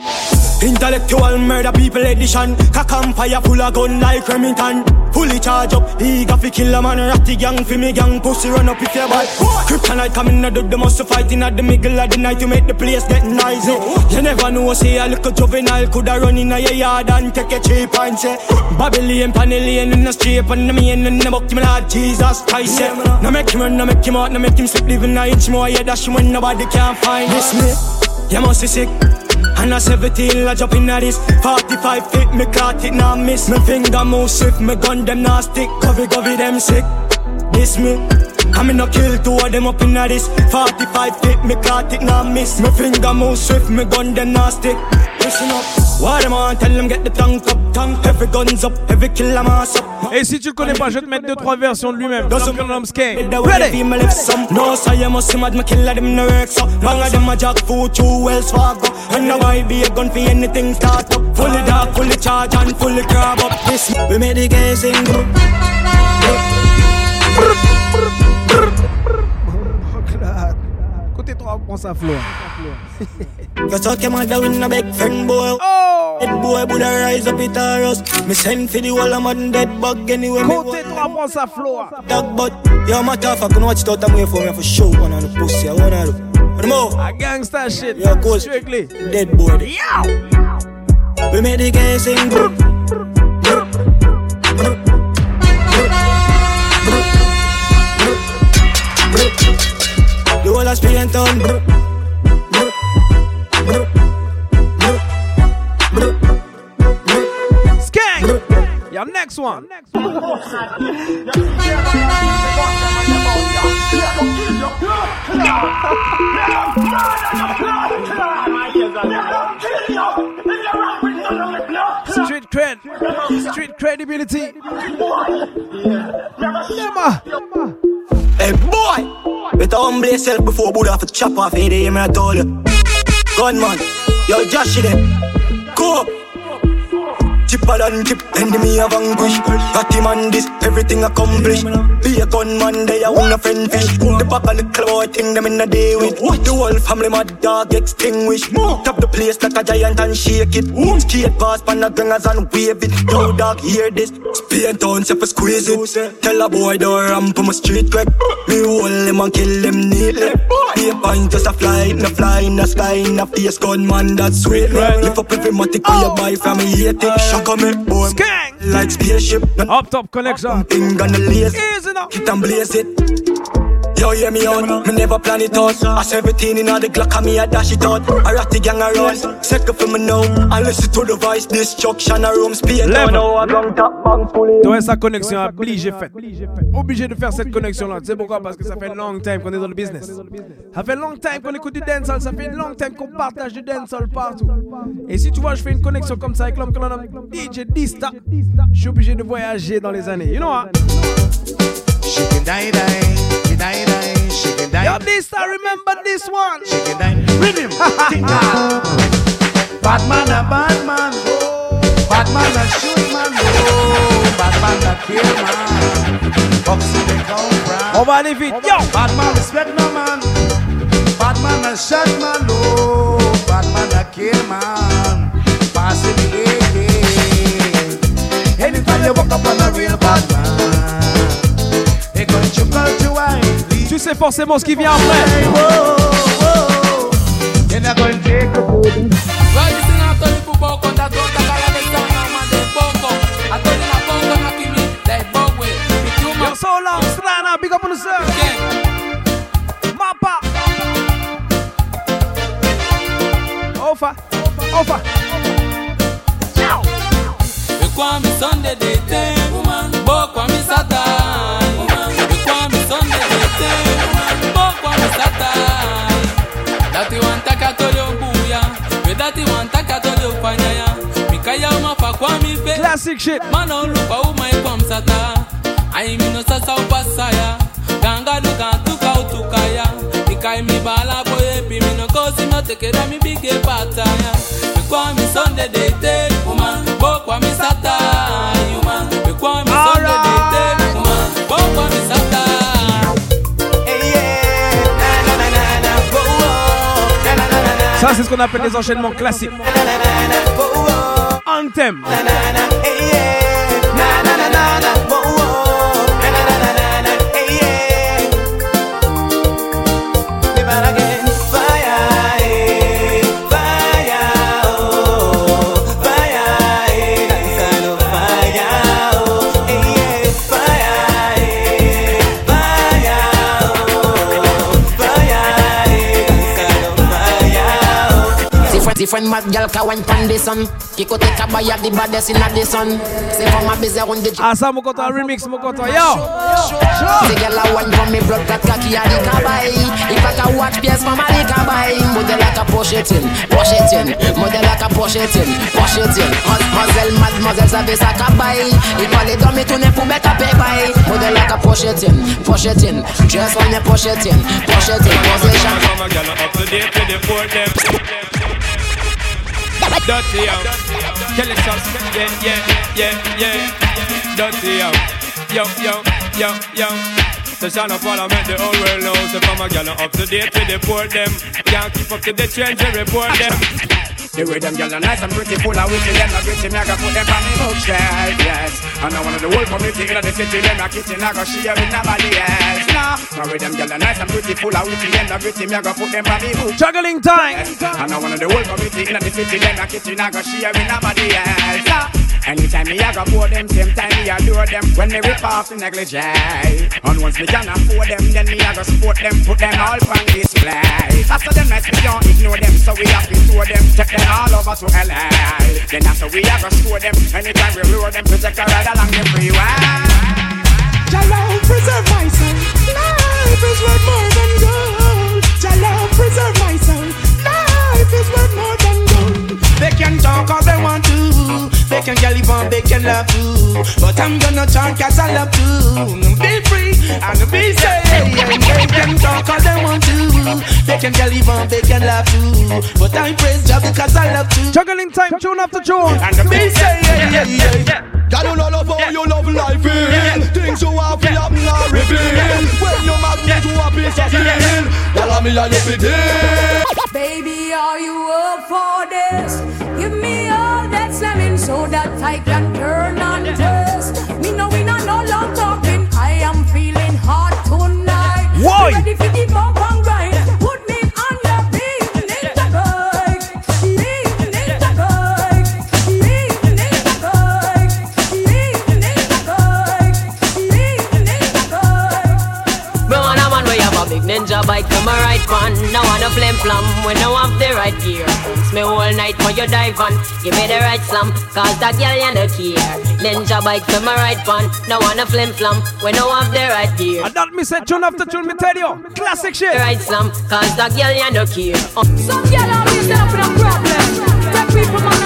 Speaker 26: Intellectual murder people edition. Cock fire full of gun like Remington. Fully charge up, eager fi kill a man. Ratty gang fi me gang pussy run up if you boy. Kryptonite coming out the must fighting at the middle of the night to make the place get noisy. You never know, say a little juvenile coulda run in a yard and take a cheap and say Babylon, Panellian in the street and the man in the book, me Lord Jesus Christ. Yeah. No make him run, no make him out, no make him sleep, living a inch more. Yeah, dash when nobody can find this me. You must be sick. And a 17, I jump in at this. 45 feet, me caught it, now miss. Me finger move swift, me gun them now stick. Covey, covey, them sick. This me I me no kill two of them up in this. 45 feet, me caught it, now miss. Me finger move swift, me gun them stick. Listen up. What them on, tell them get the tank up Tank, every guns up, every kill a mass up.
Speaker 1: Et si tu le connais pas, je vais te mettre deux trois versions de lui-même. Comme le nom Skeng.
Speaker 26: The way they
Speaker 1: Ready?
Speaker 26: feel me left some. No, so you must see mad, me kill them no work so Bang of them a jack food, two Wells Fargo And now I be a gun for anything start up. Fully dark, fully charge and fully crab up. This, we made the game sing
Speaker 1: Côté 3, prends sa flow.
Speaker 26: You thought your mother in a big friend boy
Speaker 1: Oh
Speaker 26: Head boy would rise up it or us Me send for the whole of man dead bug anyway me
Speaker 1: Côté 3, prends sa flow.
Speaker 26: dog but Yo my tough I can watch it out and wait for me for show One on the pussy I wanna do What the more?
Speaker 1: A gangsta shit.
Speaker 26: Yeah, of course.
Speaker 1: Strictly.
Speaker 26: Dead boy We made the game sing of Spain brr, brr, brr.
Speaker 1: Skeng! Your next one. Street cred. Street credibility. Nema.
Speaker 26: Hey boy, better humble yourself before Buddha for chop off head. Hear me I told you. Gunman, yo Josh them. Go. Chipper than chip, enemy have vanquish. Got him on this, everything accomplished. Be a gunman, they a wanna friend fish. The back of the boy thing them in a day with. The whole family mad dog extinguish. Tap the place like a giant and shake it. Skate past pan the gangers and wave it. Yo dog, hear this. Spain town, self squeeze it. Tell a boy don't ramp on my street quick. Me hold them and kill them neatly. Be a pint just a fly, no fly in the sky, the face gunman that's sweet. Lift up every matic where you buy from me, hate it. On boy. Like spaceship,
Speaker 1: Up Top Connexxion.
Speaker 26: thing on the lace.
Speaker 1: Easy now.
Speaker 26: Hit and blaze it. Yo, hear me out, me never plan it out. I 17 in all the Glock, and me I dash it out. I rat the gang around, second for me now. I listen to the voice, destruction, a room speed. I.
Speaker 1: Ouais, sa connexion obligé faite. Obligé de faire cette connexion là. Tu sais pourquoi? Parce que ça fait long time qu'on est dans le business. Ça fait long time qu'on écoute du dancehall. Ça fait long time qu'on partage du dancehall partout. Et si tu vois, je fais une connexion comme ça avec l'homme que l'on nomme DJ Dista, je suis obligé de voyager dans les années. You know what?
Speaker 27: She can die, die, she die, die, she can die. Yo, this I remember this one. She can die. Rhythm. bad man, a bad man. Oh. Bad man, a shoot man. Oh, bad man, a kill man. Boxing they come from. On va aller yo. Bad man, respect no man. Bad man, a shot man. Oh, bad man, a kill man. Passing the AK. Anytime you walk up on a real bad man, wife.
Speaker 1: Tu sais forcément ce qui vient après.
Speaker 27: Then they're gonna take a food.
Speaker 1: Yo, so long, Strana, big up on Classic shit.
Speaker 28: Mano lupa umai kwa msata. Ai mino sasa upasaya. Ganga duka tuka utukaya. Mikai mi bala boye pi mino kosi no tekera mi bige pataya. Kwa mi Sunday day ten, woman. Bo kwa mi. Kwa mi Sunday day ten, woman. Bo kwa mi Satan.
Speaker 1: C'est ce qu'on appelle des enchaînements classiques. Anthem.
Speaker 10: Different, different mad gal ka wine pan the sun. Kiko take a buy of the baddest in the sun. Say for my busy run the
Speaker 1: Ah, ça, mon remix, mon content. Yo!
Speaker 10: The girl a wine from me blood clot cocky a the cabay. If I can watch PS from a the cabay. Model like a push it in, push it in. Model like a push it in, push it in. Mademoiselle, mademoiselle, ça fait ça cabay. Il va les dormir tourner pour mettre à pay by. Model like a push it in, push it in. Just when you push it in, push it in. Position.
Speaker 19: From a gal up to date to the port them. Dirty out. Kelly sauce. Yeah, yeah, yeah, yeah. Dirty out. Yo, yo, yo, yo. The sound of parliament, the whole world knows. So from a gal up to date to the port them. Can't keep up to the trends report them.
Speaker 29: The way them gyal are nice and pretty, full of witty, them not gritty, me I got put them on me bookshelf, yes. And one of the whole community in the city, them not kitchen, I got share with nobody else. Nah, the way them gyal are nice and pretty, full of witty, them not gritty, me I got put them on me bookshelf.
Speaker 1: Juggling time.
Speaker 29: And one of the whole community in the city, them not kitchen, I got share with nobody else. Nah. Anytime me I go for them, same time me adore them When me rip off the negligee And once me can afford them, then me I go support them Put them all on display After them nice, we don't ignore them So we have to tour them, take them all over to LA Then after we I go score them Anytime we lure them, project a ride along the freeway
Speaker 30: Jalo, preserve my soul. Life is worth more than gold. Jalo, preserve my soul. Life is worth more than gold. They can talk all they want to. They can get live on, they can love too. But I'm gonna talk cause I love to. Be free and be safe. They can talk all they want to. They can get live on, they can love too. But I praise God because I love to.
Speaker 1: Juggling time, tune after tune.
Speaker 30: And be safe.
Speaker 23: God, you know love how you love life in Things you have to have not reveal When you magnet to a piece of steel Tell me how you in
Speaker 31: Baby, are you up for this? Slamming so that I can turn and twist. Me know we not no long talking. I am feeling hot tonight.
Speaker 1: Why?
Speaker 31: Ninja
Speaker 32: bike, come a ride fun. No want a flim flam when no have the right gear. It's me all night for you dive on. Give me the right slam, cause that girl you no care. Ninja bike, come a ride fun. No want a flim flam when no have the right gear.
Speaker 1: And that me say tune after tune, me tell you. Classic shit.
Speaker 32: The right slam, cause that girl you no care. Uh.
Speaker 31: Some girl always there for a problem. Take people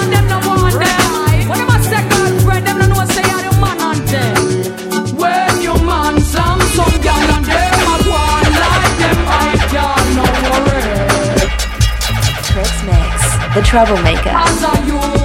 Speaker 31: the troublemaker.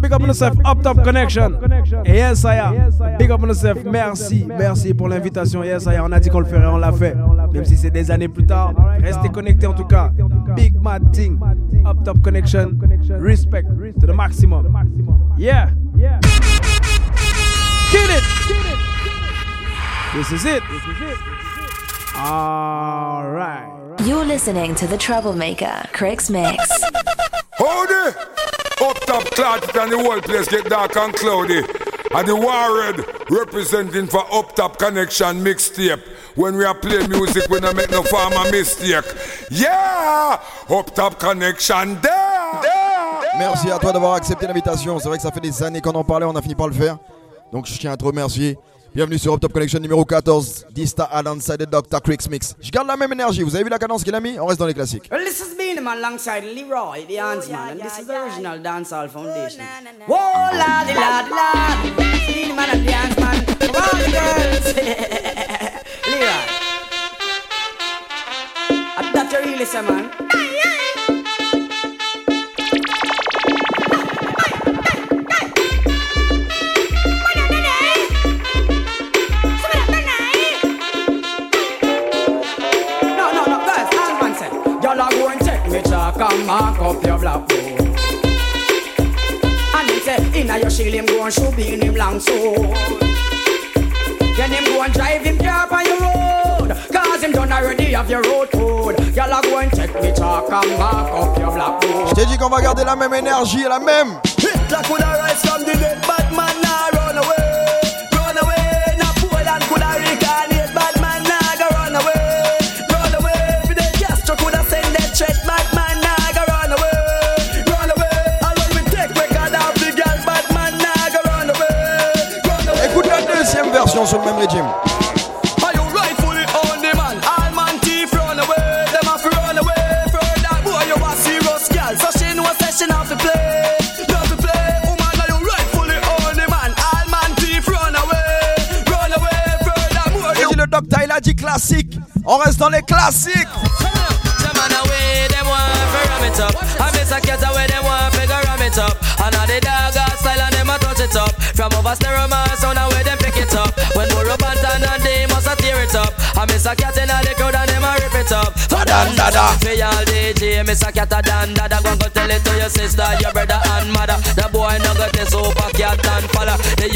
Speaker 1: Big up on yourself, up top connection. Et yes, I am. Big up on yourself, merci, merci pour l'invitation. Yes, I am. On a dit qu'on le ferait, on l'a fait. Même si c'est des années plus tard, restez connectés en tout cas. Big mad thing, up top connection. Respect to the maximum. Yeah. Get it. This is it. All right.
Speaker 31: You're listening to the troublemaker, Crix Mix.
Speaker 18: Howdy! Up top cloud and the whole place get dark and cloudy. And the Warred representing for Up Top Connection mixtape. When we are playing music, we don't make no farmer mistake. Yeah! Up Top Connection there!
Speaker 33: Merci à toi d'avoir accepté l'invitation. C'est vrai que ça fait des années qu'on en parlait, on a fini par le faire. Donc je tiens à te remercier. Bienvenue sur Up Top Connection numéro 14. Dista alongside the Dr. Crix Mix. Je garde la même énergie. Vous avez vu la cadence qu'il a mis? On reste dans les classiques.
Speaker 26: Well, this is Beanie Man alongside Leroy, the Handsman, and this is the original Dancehall Foundation. Whoa, la di la di la, Beanie Man and the Handsman, come on, girls. Leroy, that you really say, man. Me chalk and mark up your black book. And he said, inna your shield him go and shoot in him long sword. Then him go and drive him car on your road. Cause him done already have your road code. Y'all are going to take me chalk and mark up your black book.
Speaker 33: Je t'ai dit qu'on va garder la même énergie, la même.
Speaker 26: Hitler coulda rise from the dead, bad man
Speaker 33: dans les classiques.
Speaker 34: man away, them want to ram it up. I miss a cat away, them want ram it up. And all the dog style and them a touch it up. From over stereo man, sound away them pick it up. When more up and down and they must a tear it up. I miss a cat in all the crowd and them a rip it up.
Speaker 33: Dan dada.
Speaker 34: Me all DJ, miss a cat a dan dada. Go go tell it to your sister, your brother and mother. The boy no got this super cat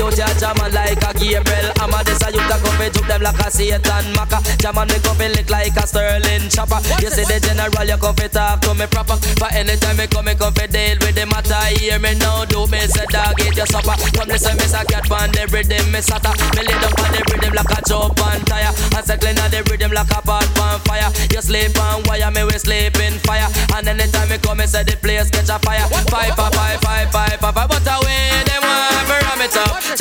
Speaker 34: and fella. The youth like a Gabriel. I'm a this a youth a come juke them like a Satan Maka. Jamming me come fi lick like a Sterling chopper. You see the general, you come fi talk to me proper. For anytime me come, me come fi deal with the matter. Hear me now, do me say dog eat your supper. Come listen, me say cat pan the rhythm, me sata. Me lay down on the rhythm like a jump and tire. And circling on the rhythm like a pot on fire. You sleep on wire, me we sleep in fire. And anytime me come, me say the place catch a fire. Five, five, five, five, five, five, five. But away,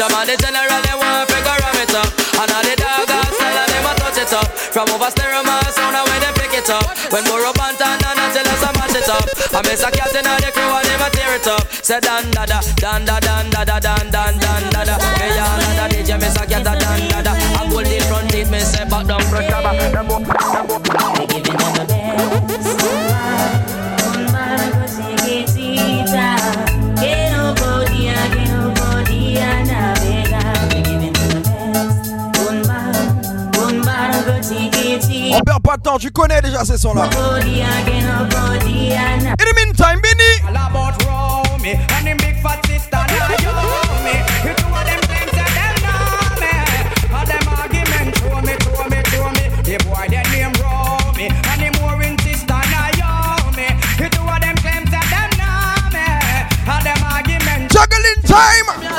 Speaker 34: it. Jam on the general, they want fi go ram it up. And all the dog style, and them a touch it up. From over stereo, man, sound away, they pick it up. When more up and down, and until us a mash it up. I miss a cat in all the crew, and them a tear it up. Say dan da da, dan da dan da da dan dan dan da da. Me all a da DJ, miss a cat a dan da da. I hold the front teeth, me say back down, brush rubber. They giving them
Speaker 33: pas de temps, tu connais déjà ces sons-là. In the meantime, Benny.
Speaker 26: All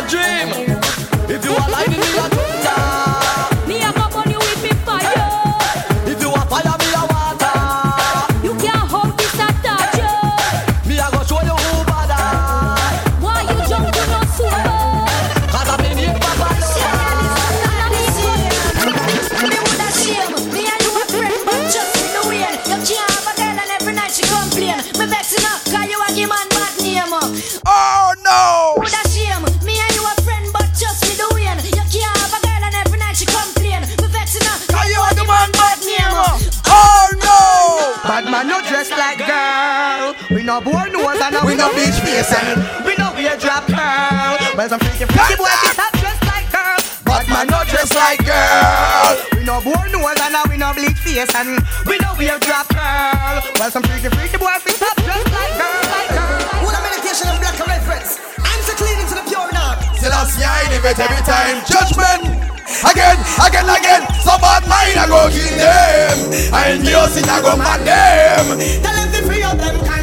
Speaker 9: face and we wear drop curl. Well, some freaky freaky boy stop dressed like girl.
Speaker 33: But man not dressed like girl.
Speaker 9: We no bore nose and we no bleach face and we no wear drop curl. Well, some freaky freaky boy stop dressed like girl, like girl.
Speaker 16: Who the meditation of black and red friends? Answer clean into the pure now.
Speaker 33: Selassie I every time. Judgment. Again, again, again. Some bad mind I go kill them. And it I go mad them.
Speaker 9: Tell them to free up them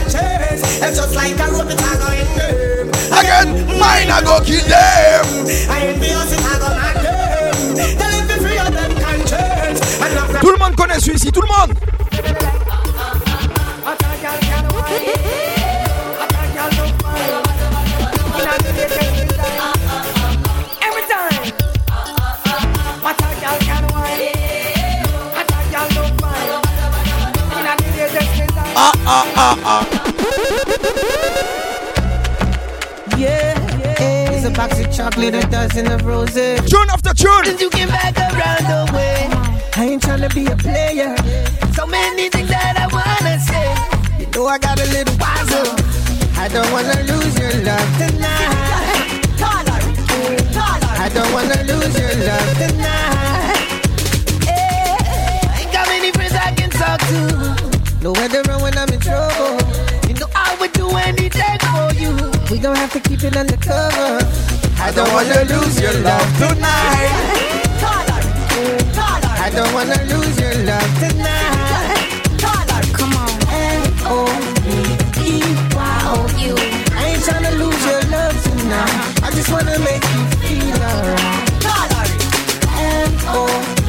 Speaker 9: conscience. It's just like a rope, it's a go in them.
Speaker 33: Again, mine I go kill them.
Speaker 9: And yours it a go mad them. Tell them to free up them conscience. And love
Speaker 33: Tout le monde connaît celui-ci, tout le monde.
Speaker 9: Every time. What box of chocolate, a dozen of roses.
Speaker 33: Tune after tune.
Speaker 9: Since you came back around the way, I ain't tryna be a player. So many things that I wanna say. You know I got a little wiser. I don't wanna lose your love tonight. I don't wanna lose your love tonight. I ain't got many friends I can talk to. Nowhere to run when I'm in trouble. You know I would do anything for you. We don't have to keep it undercover. I don't wanna lose your love tonight. I don't wanna lose your love tonight. Come on. L-O-V-E-Y-O-U. I ain't tryna lose your love tonight. I just wanna make you feel alright. M-O-V-E-Y-O-U.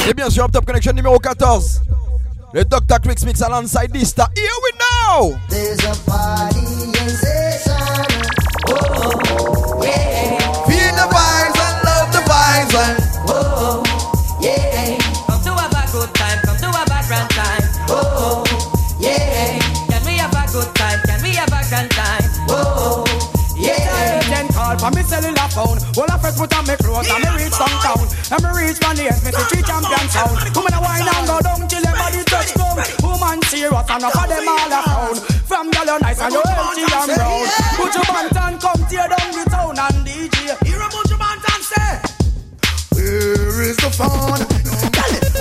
Speaker 33: Et eh bien sûr, Up Top Connexxion numéro 14. Le Dr. Creeks Mix alongside Dysta. Here we know.
Speaker 16: There's a party
Speaker 33: vibes. And
Speaker 16: Oh, yeah.
Speaker 35: Come to have a good time, come to have a grand time.
Speaker 16: Oh, yeah.
Speaker 35: Can we have a good time? Can we have a grand time?
Speaker 16: Oh, yeah.
Speaker 9: Then call for me cellular phone. Well, I first put on me clothes and me reach downtown. And me reach from the end, me see three champion sound. Come on, wine and go down till your body touch ground. Woman serious and up of them all a frown. From you nice and you healthy and brown. Put your band and come tear down the town and DJ.
Speaker 27: Where is the fun?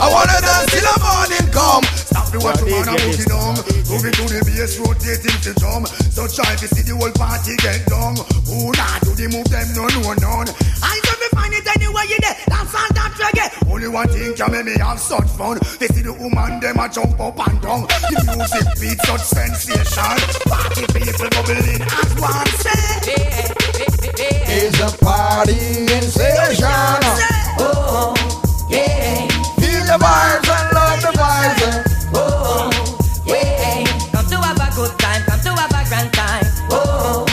Speaker 27: I wanna dance till the morning come. Stop the watch man and boogie down. Move it to the bass, rotating the drum. So try to see the whole party get down. Who not do the move them no no none. I don't me find it anywhere you there. Dance all that reggae. Only one thing can make me have such fun. They see the woman them a jump up and down. The music beat such sensation. Party people bubbling as one say.
Speaker 33: It's a party in session.
Speaker 16: Oh, yeah.
Speaker 33: Feel the vibes and love the vibes.
Speaker 16: Oh, yeah.
Speaker 35: Come to have a good time, come to have a grand time.
Speaker 16: Oh,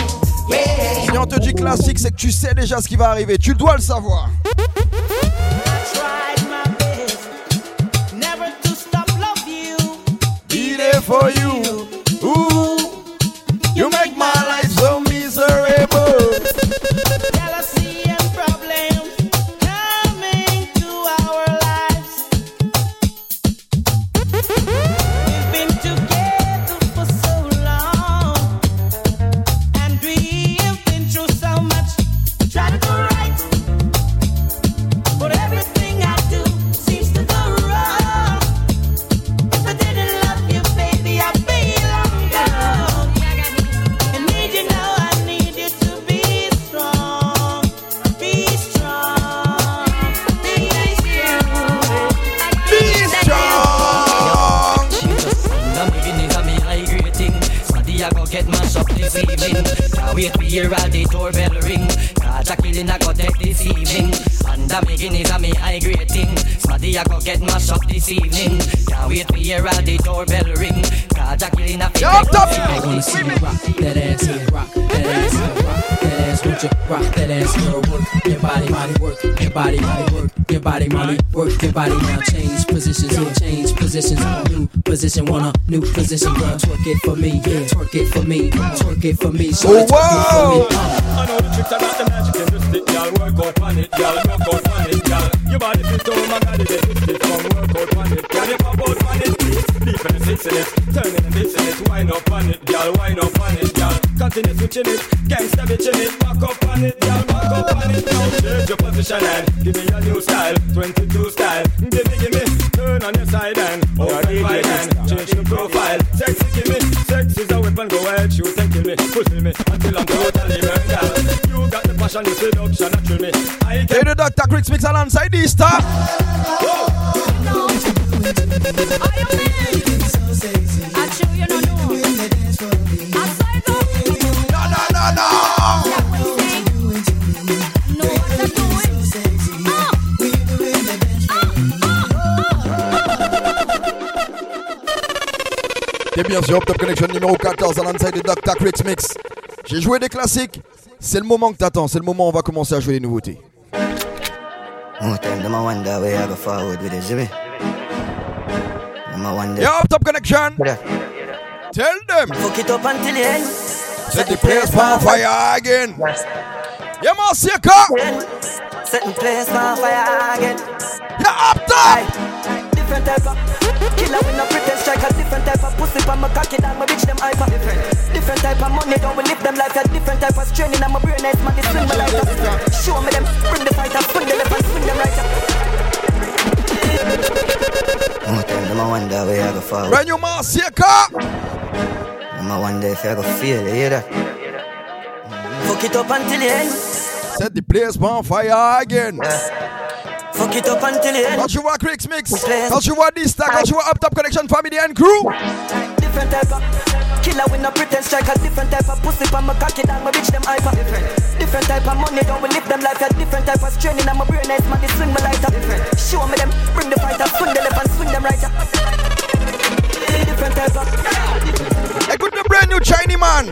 Speaker 16: yeah.
Speaker 33: Si on te dit classique, c'est que tu sais déjà ce qui va arriver. Tu dois le savoir.
Speaker 9: Tried my I go
Speaker 35: get mashed up this evening. Can't wait to hear the doorbell ring. Cause a killing I take I
Speaker 34: wanna see you rock that ass and rock that ass and rock that ass. Won't you rock that ass, girl? Work your body, body work your body, body work your body, body work your body. Now change positions and change positions. New position, want a new position, girl. Twerk it for me, yeah. Twerk it for me, twerk it for me. So oh, twerk it for me. Uh.
Speaker 36: I know the tricks are not the magic, you just it, y'all. Work out on it, y'all. Work out on it, y'all. Your body fit oh my god, it is it. Come work out on it, y'all. You pop out on it, deep in the six in it, turning and mixing it.
Speaker 37: Wine up on it, girl, wine up on it, girl. Continue switching it, gangsta bitching it. Back up on it, girl, back up on it now. Change your position and give me a new style, 22 style. Give me, give me, turn on your side and oh, open wide and change the profile. Sexy, give me, sex is a weapon, go ahead, shoot and kill me, fulfill me until I'm totally burned out. You got the passion, the seduction, that thrill me. I
Speaker 33: Hey, the Dr. Creeks mix alongside Dysta.
Speaker 31: No,
Speaker 33: T'es bien sûr, Top Connection numéro 14 à l'enside de Dr. Cricks Mix. J'ai joué des classiques. C'est le moment que t'attends. C'est le moment où on va commencer à jouer les nouveautés. Yo, Top Connection. Tell them.
Speaker 35: Fuck it up until the end.
Speaker 33: Set the place on fire again. Yeah, man.
Speaker 35: Set the place on fire again.
Speaker 33: Yeah, up top.
Speaker 35: Different type of killer with no pretend striker. Different type of pussy on my cocky down my bitch them hyper. Different, different type of money don't we live them life. Yeah, different type of training. I'm a brain nice man. They swing my lighter. Show me them, bring the fighter, swing the left and swing them right. More time, them I wonder where I go forward.
Speaker 33: Brand new man, Sika.
Speaker 35: Them I wonder if I go feel, you hear that? Fuck it up until the end.
Speaker 33: Set the place on fire again.
Speaker 35: Fuck it up until the end.
Speaker 33: Quand tu vois Creeks Mix, quand tu vois Dysta, quand tu vois Up Top Connexxion Family and Crew.
Speaker 35: Different type of killer with no pretend striker. Different type of pussy on my cocky down my bitch them hyper. Different, different type of money don't we live them life. Yeah, different type of training. I'm a brain nice man. Swing my lighter. Different, show me them, bring the fighter, swing the left and swing them right. Different type of.
Speaker 33: Écoute le brand new Chinese man.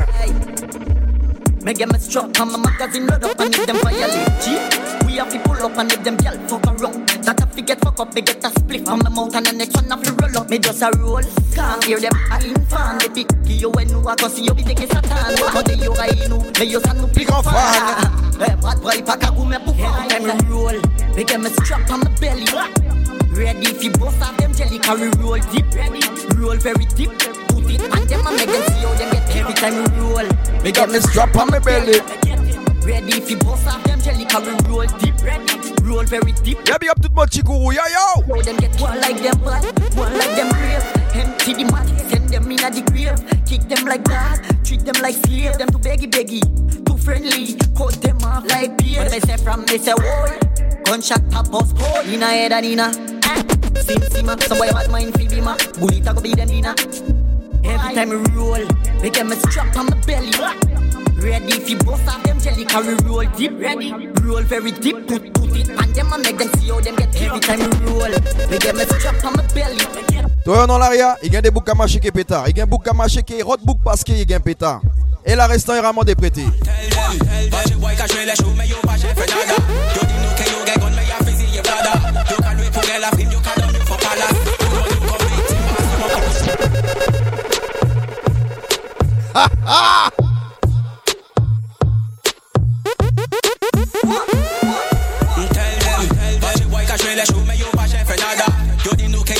Speaker 38: Me get me struck on my magazine load up and if them violate We have to pull up and if them gyal fuck around That have to get fuck up, they get a split from my mouth And the next one have to roll up. Me just a roll, can't hear them I infant, they pick you when you walk see you be take satan. But they you right you me you san no pick up fan Eh, bad boy pack a go me book Time me roll, me get me strap on my belly. Ready if you bust off them jelly Carry roll deep, ready, roll very deep Put it on them and make them see how them get. Every time you roll
Speaker 33: Me got me strap on my belly.
Speaker 38: Ready if you bust off them jelly Carry roll deep, ready, roll very deep.
Speaker 33: Yeah, big up tout mon chikourou, yo yo.
Speaker 38: How them get one like them bad, one like them brave. Empty the mat, send them in a the grave. Kick them like that, treat them like slave. Them too beggy beggy, too friendly. Cut them off like beer. When they say from, they say whoa. Gunshot top us cold, in a head and in a Sim sima, some boy bad mind fi be ma. Bullet a go be them dinner Every time we roll, we get me strap on my belly Ready if you bust off them jelly Carry roll deep, ready Roll very deep, put, put it on them And make them see how them get Every time we roll, we get me strap on my belly
Speaker 33: Toi, dans l'aria, il y a des boucs à mâcher qui est pétard. Il y a un bouc à mâcher qui est hot book parce qu'il y a un pétard. Et la restant est vraiment déprété. Ha ha!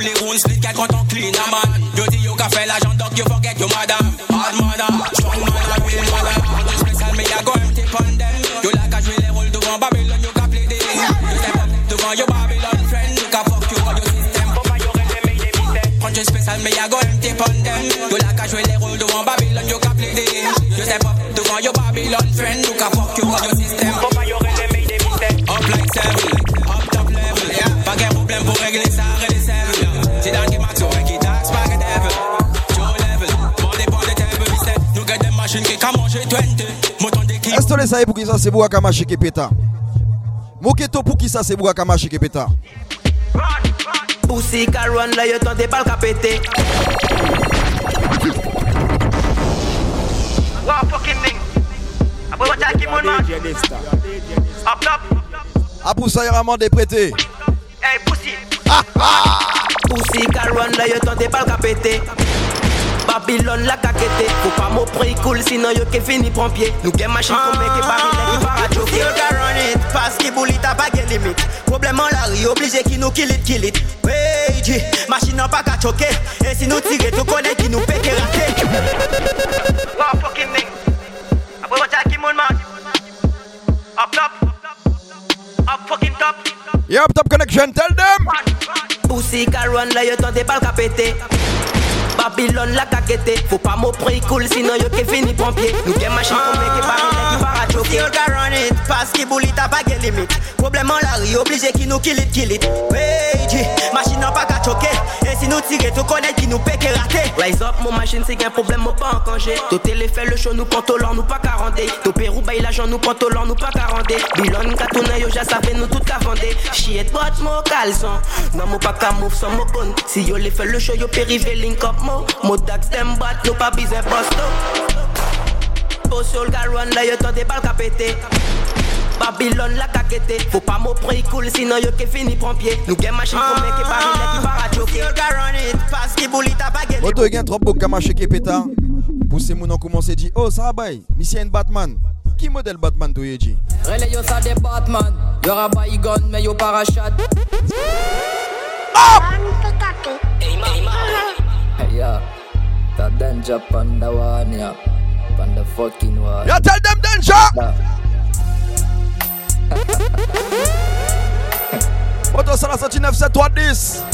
Speaker 6: Ka rouler round split gal quand on clean a man. Yo di yo ka fait l'argent donc yo forget yo madam Hard mana, strong mana, real mana Tout spécial mais y'a go empty pon them. Yo la ka jouer les rôles devant Babylone yo ka play des Yo step up devant yo Babylon friend Nous ka fuck yo quand yo system Contre spécial mais y'a go empty pon them. Yo la ka jouer les rôles devant Babylone yo ka play des Yo step up devant yo Babylon friend Nous ka fuck yo quand yo system Up like seven, up top level. Pas qu'un problème pour régler ça, régler seven C'est dans le game action, qui taxe, pas que devil Joe level, bondé pour les tables, mystère Nous gagne des machines qui can manger 20 Mouton d'équipe
Speaker 33: Est-ce que tu sais pour qui ça c'est Bouaka Kamachi qui est pétard? Moketo pour qui ça c'est Bouaka Kamachi qui est pétard?
Speaker 35: Pussy ka run là, yo tente bal ka pété. What fucking thing? I boy what I keep on man. Up top.
Speaker 33: Abou Sayraman déprêté.
Speaker 35: Hey pussy. Pussy ka run là yo ton te bal ka. Babylone la kakete Faut pas m'au prix cool sinon yo ke fini prend pied. Nous gen machine qu'on met ke bari lè ki para choke Yo ka run it. Parce ki bouli ta pa gen limite. Problème en la rue obligé ki nou kill it kill it. Wey G Machine nan pa ka choke Et si nou tire tout connaît ki nou peke rate Wow fucking thing Aboy watch ki moun man Up top. Up fucking top.
Speaker 33: Yeah, Up Top Connexxion, tell them.
Speaker 35: Pussy ka run là yo ton te bal ka pété Babylone la kakete Faut pas prix cool sinon yo ke fini pied. Nous gen machine qu'on met ke bari lè ki para choke Yo ka run it Parce ki bouli ta pa gen limite. Problème en la rue obligé ki nou kill it kill it. G Machine nan pa ka choke Et si nou tire tout connaît ki nou peke rate Rise up mon machine c'est gen problème ou pas en congé To télé fait le show nous pantolan nous pas quaranté To Pérou bail l'argent nous pantolan nous pas quaranté Bilon ka tourne yo ja savait nous tout ka vendé Shit bot mo caleçon Non mo pas ka move sans mo gun Si yo les fait le show yo périvé link up mo Mo dax dem bat nous pas besoin posto Boss yo le gars run là yo ton des balles ka pété Babylone la kakete Faut pas m'au prix cool sinon yo ke fini prend pied. Nous gen machine qu'on met ke bari lè ki para choke. Yo ka run it Parce ki bouli ta pa gen
Speaker 33: Moto gen trop beau kamache ke pétard. Poussez moun an commencé dit oh ça va bay. Monsieur un Batman. Qui modèle Batman to yeji?
Speaker 39: Relay yo sa de Batman. Yo rabat gun mais yo parachat. Hey ya Ta danger panda one Panda fucking one
Speaker 33: Ya tell them danger Moto ça la sorti 97310.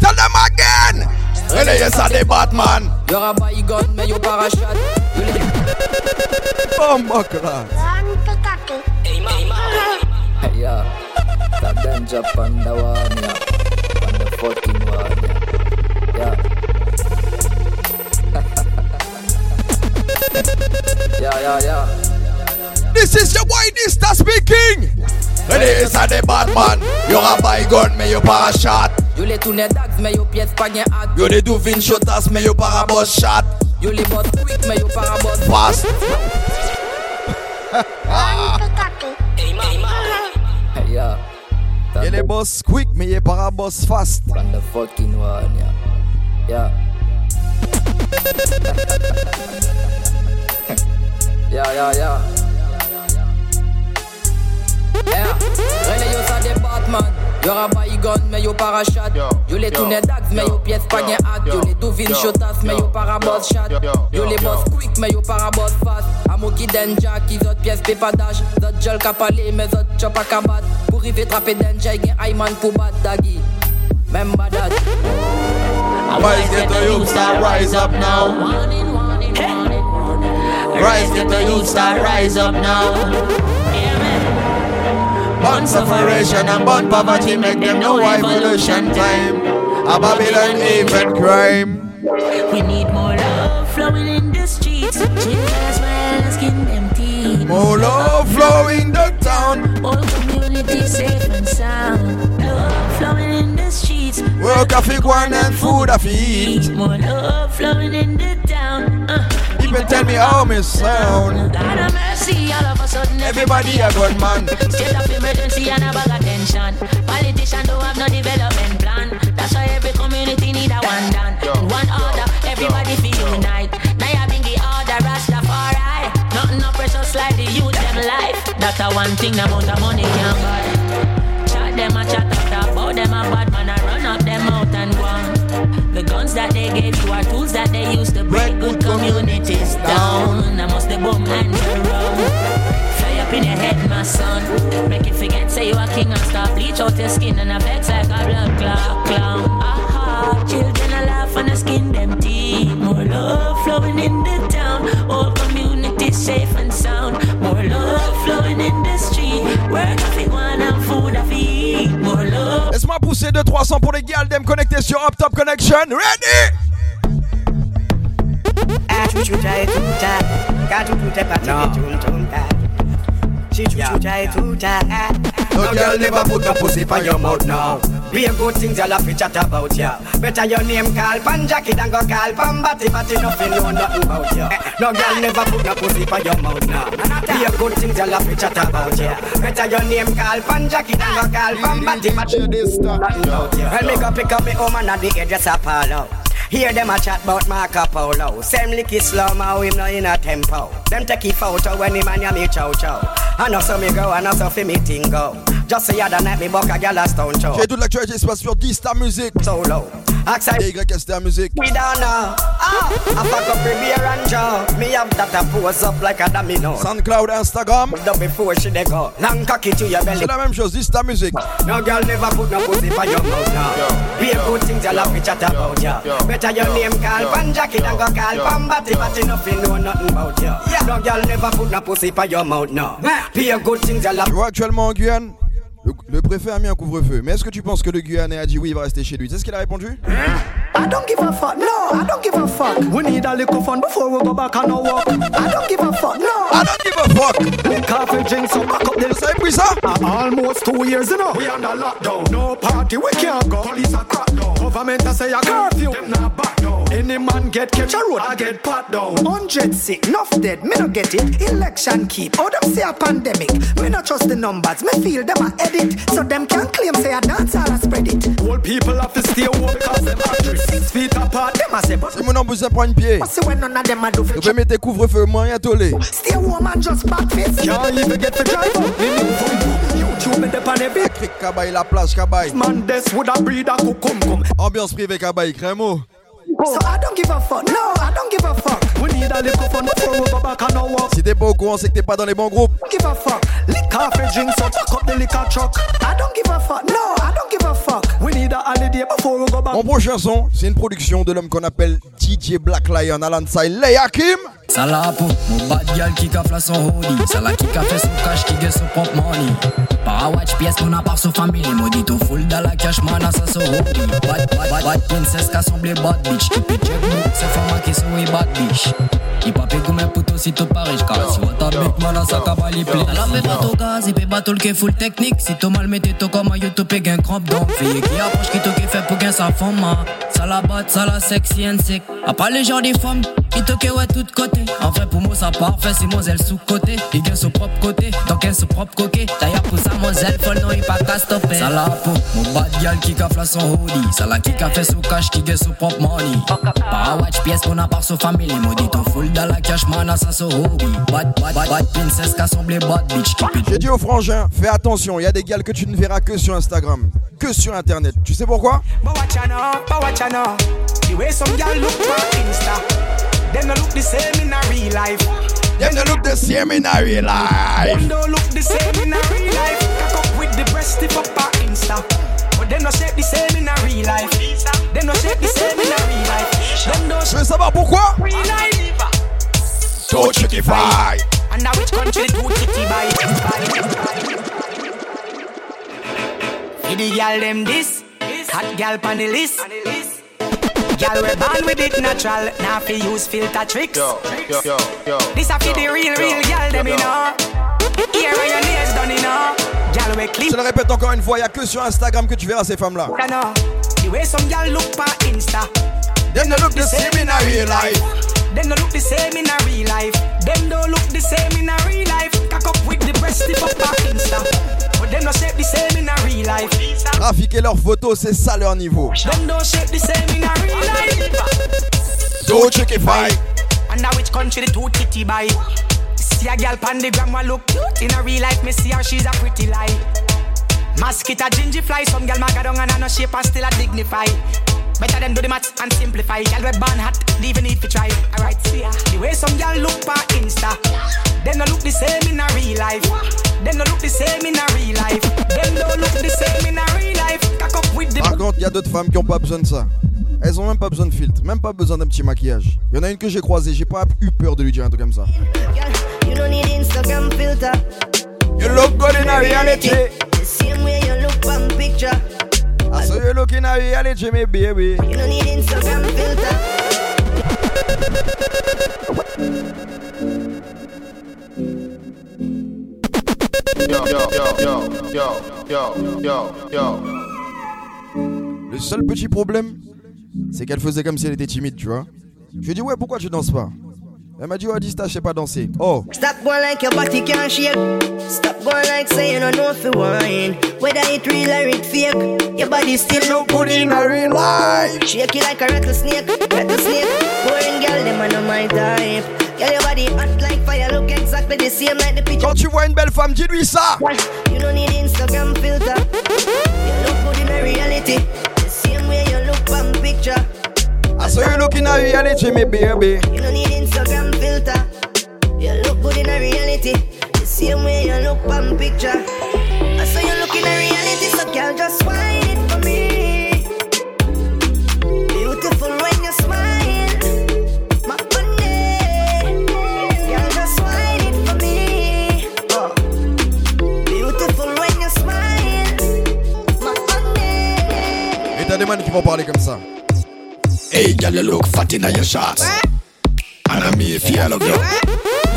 Speaker 33: Tell them again. Relay ça des Batman.
Speaker 39: Yo rabat gun mais yo parachat
Speaker 33: Bomba oh, crack.
Speaker 39: Hey ya Ta danger panda one Panda fucking one Yeah Yeah yeah yeah
Speaker 33: This is your boy Dysta speaking. Relay ça des Batman. Yo rabat gun mais yo parachute.
Speaker 39: Yo les tourne dags mais yo pièce pas gen hâte
Speaker 33: Yo les douvin shotas mais yo parabos shot.
Speaker 39: Yo les boss quick mais yo parabos
Speaker 33: Fast.
Speaker 39: Hey ya
Speaker 33: Ye les boss quick mais ye parabos fast.
Speaker 39: Panda fucking one ya Yeah. Yeah yeah yeah. Yeah. Relay yo sa de Batman Yo rabat gun mais yo parachat Yo les tourne dags mais yo pièce pas gen hâte. Yo les douvin shotas mais yo parabos chat. Yo les boss quick mais yo parabos fast. Amo ki denja ki zot pièce pépadage Zot jol ka pale mais zot chop a kabat Pour rive trape denja gen ayman pou bat dagi Remember that
Speaker 27: Rise, get the youth, start rise up now. Rise, get the youth, start rise up now. Born separation and born poverty make them know evolution time. A Babylon even crime.
Speaker 40: We need more love flowing in the streets. Gingers well skin teeth.
Speaker 33: More love flowing the town.
Speaker 40: All community safe and sound.
Speaker 33: Work a fi one and food a eat.
Speaker 40: More love flowing in the town. Uh.
Speaker 33: People tell me how me sound.
Speaker 40: God have mercy, all of a sudden
Speaker 33: Everybody a good man.
Speaker 40: State of emergency and a bag of tension. Politicians don't have no development plan. That's why every community need a one done. In one order, everybody feel unite. Now you bring the order, Rastafari. Nothing no precious like the youth them life. That's a one thing the amount of money can buy. Chat them a chat up about them a bad The guns that they gave you are tools that they use to break good communities down. I must the boom and around. Fly up in your head, my son. Make it forget, say you a king and stop. Bleach out your skin and a vex like a blood clot clown. Aha, children a laugh and a skin them. More love flowing in the town. All communities safe and sound. More love flowing in the street. Work if you want and food if you eat. More love.
Speaker 33: Laisse-moi pousser de 300 pour les gars dem connectés sur Connexxion. Ready?
Speaker 41: She too yeah. try too tight.
Speaker 42: No girl never put no pussy for your mouth now. Be a good things y'all have to chat about ya. Better your name call pan Jackie than go call pan Batty Batty nothing know nothing about ya. No girl never put no pussy for your mouth now. Be a good things y'all have to chat about ya. Better your name call pan Jackie than go call pan Batty Batty nothing about ya. Well me go pick up me woman at the hairdresser parlor. Hear them a chat about Marco Polo. Same licky slow mo, him no in a tempo. Them take a photo when him and ya me chow chow. I know so me go, I know so fi me thing go. Just the other night me buck a gal a stone chow.
Speaker 33: J'ai toute l'actualité se passe sur Dysta Music.
Speaker 42: Solo.
Speaker 33: YSTR Music.
Speaker 42: We don't know. Ah, I fuck up the beer and jaw. Me have that a pose up like a domino.
Speaker 33: SoundCloud, Instagram.
Speaker 42: But before she dey go, long cocky to your belly.
Speaker 33: C'est la même chose, Dysta Music.
Speaker 42: No girl never put no pussy for your mouth now. Be a good thing y'all have to chat about ya. Better your name call pan Jackie than go call pan Batty Batty nothing know nothing about ya. No girl never put no pussy for your mouth now. Be a good thing y'all have.
Speaker 33: Tu vois actuellement en Guyane, le, le préfet a mis un couvre-feu. Mais est-ce que tu penses que le Guyanais a dit oui, il va rester chez lui? Sais ce qu'il a répondu?
Speaker 43: I don't give a fuck, no, I don't give a fuck. We need a little fun before we go back on our walk. I don't give a fuck, no,
Speaker 33: I don't give a fuck.
Speaker 43: Lick coffee, drink some back up the.
Speaker 33: Plus ça?
Speaker 43: Uh, almost two years, you know. We under lockdown. No party, we can't go. Police are crack down. Government a say a curfew. Them not back down. Any man get catch a road, I get pat down. Hundred sick, enough dead. Me no get it. Election keep. Oh, them say a pandemic. Me no trust the numbers. Me feel them a edit. So them can claim say a dance all a spread it. Old people have to stay home cause them actress. Six feet apart. Them a say, but
Speaker 33: Si mon nom vous prend une pied.
Speaker 43: What's when none of them a do
Speaker 33: Vous pouvez mettre couvre-feu, moyen tolé.
Speaker 43: Stay home and just back face. Can't even get for drive out. Me move from YouTube me dep on a bit.
Speaker 33: Cric Cabaye, la plage Cabaye.
Speaker 43: Man, this would a breed a cucum cum.
Speaker 33: Ambiance privée Cabaye, crémo. Si t'es pas au courant, c'est que t'es pas dans les bons groupes.
Speaker 43: Don't give a fuck. Lick coffee, drink so pack up the liquor truck. I don't give a fuck. No, I don't give a fuck. We need a holiday before we go back.
Speaker 33: Mon prochain son, c'est une production de l'homme qu'on appelle DJ Black Lion, alongside Leia Kim.
Speaker 39: Ça la peau, mon bad girl qui cafla son hoodie. Ça la qui a fait son cash qui get son pop money. Para watch pièce mon appart son family Maudit au full dans la cash man à sa so hoodie. Bad, bad, bad, bad princess qui assemble bad bitch. Qui peut checkbook, c'est femme qui oui bad bitch. Il pas comme un poteau si tout pareil Car si on t'habite man à sa cabali play Ça la fait pas ton gaz, fait battle qui full technique. Si tu mal mettez toi comme un YouTube et gain crampe donc. Fille qui approche qui te fait pour gain sa femme hein. Ça la batte, ça la sexy and sick À part les gens des femmes, qui te ouais tout côté En fait pour moi ça parfait, c'est moselle sous côté Il gagne son propre côté, donc un son propre coquet D'ailleurs pour ça moselle, folle non il pas qu'à stopper. Ça la peau, mon bad girl qui cafla son hoodie. Ça la qui a fait son cash, qui gagne son propre money. Para watch pièce mon appart son family Maudit au full dans la cash man à sa so hobby. Bad, bad, bad, bad princess qui assemble bad bitch
Speaker 33: J'ai dit au frangin, fais attention, il y a des gals que tu ne verras que sur Instagram, que sur internet. Tu sais pourquoi?
Speaker 43: But watch but watch ya now. The way some girl look for Insta, them no look the same in a real life.
Speaker 33: Them no look the same in a real life.
Speaker 43: Them don't look the same in a real life. Cock up with the breast tip up on Insta. But them no shape the same in a real life. Them no shape the same in a real life. Them don't
Speaker 33: Je veux savoir pourquoi
Speaker 43: real life.
Speaker 33: Too chickified.
Speaker 43: And now which country the two titty buy? The girl them this, hot girl pan the list. Girl we born with it natural, now fi use filter tricks.
Speaker 44: Yo, yo, yo, yo.
Speaker 43: This a fi the real, real girl them you know. Here where your nails done you know. Girl we clean.
Speaker 33: Je le répète encore une fois, il n'y a que sur Instagram que tu verras ces femmes-là.
Speaker 43: You know, the way some girl look pa Insta.
Speaker 33: Them no look the same in a real life.
Speaker 43: Them no look the same in a real life. Them don't look the same in a real life. Cock up with the breast tip up on Insta. Them no shape the same in a real life.
Speaker 33: Trafiquer leurs photos, c'est ça leur niveau.
Speaker 43: Them don't shape the same in a real life.
Speaker 33: Too chickified.
Speaker 43: And now which country the two titty by? See a girl pan the gram wa look cute in a real life. Me see her, she's a pretty lie. Mosquito gingy fly, some girl maga down and a no shape and still a dignify. Better them do the maths and simplify. Girl we born hot, even if you try. Alright, see ya. The way some girl look pa Insta, them no look the same in a real life. Them no look the same in a real life. Them don't look the same in a real life. Cock up with the
Speaker 33: Par contre, il y a d'autres femmes qui ont pas besoin de ça. Elles ont même pas besoin de filtre, même pas besoin d'un petit maquillage. Il y en a une que j'ai croisée, j'ai pas eu peur de lui dire un truc comme ça.
Speaker 9: You don't need Instagram filter.
Speaker 33: You look good in a reality.
Speaker 9: The same way you look on picture.
Speaker 33: I saw you look in a reality, me baby.
Speaker 9: You don't need Instagram filter.
Speaker 45: yo, yo, yo, yo, yo, yo, yo.
Speaker 33: Le seul petit problème, c'est qu'elle faisait comme si elle était timide, tu vois. Je lui ai dit, ouais, pourquoi tu danses pas? Elle m'a dit, oh, ouais, Dysta, je sais pas danser. Oh,
Speaker 9: Stop going like your body can't shake. Stop going like saying I know if you wine. Whether it real or it fake, your body still no good in a real life. Shake it like a rattlesnake, rattlesnake. Boring girl, them are not my type. Girl, your body hot like fire, look exactly the same like the picture.
Speaker 33: Quand tu vois une belle femme, dis-lui ça.
Speaker 9: You don't need Instagram filter. You look good in a reality. The same way you look on picture.
Speaker 33: I saw you looking at reality, me baby.
Speaker 9: You don't need Instagram filter. You look good in a reality. The same way you look on picture. I saw you look in a reality, so girl, just wine it for me. Beautiful when you smile. My honey. Girl, just wine it for me. Oh. Beautiful when you smile. My honey.
Speaker 33: Et t'as des man qui vont parler comme ça.
Speaker 46: Hey, girl, you look fat in your shots. And I me feel love you.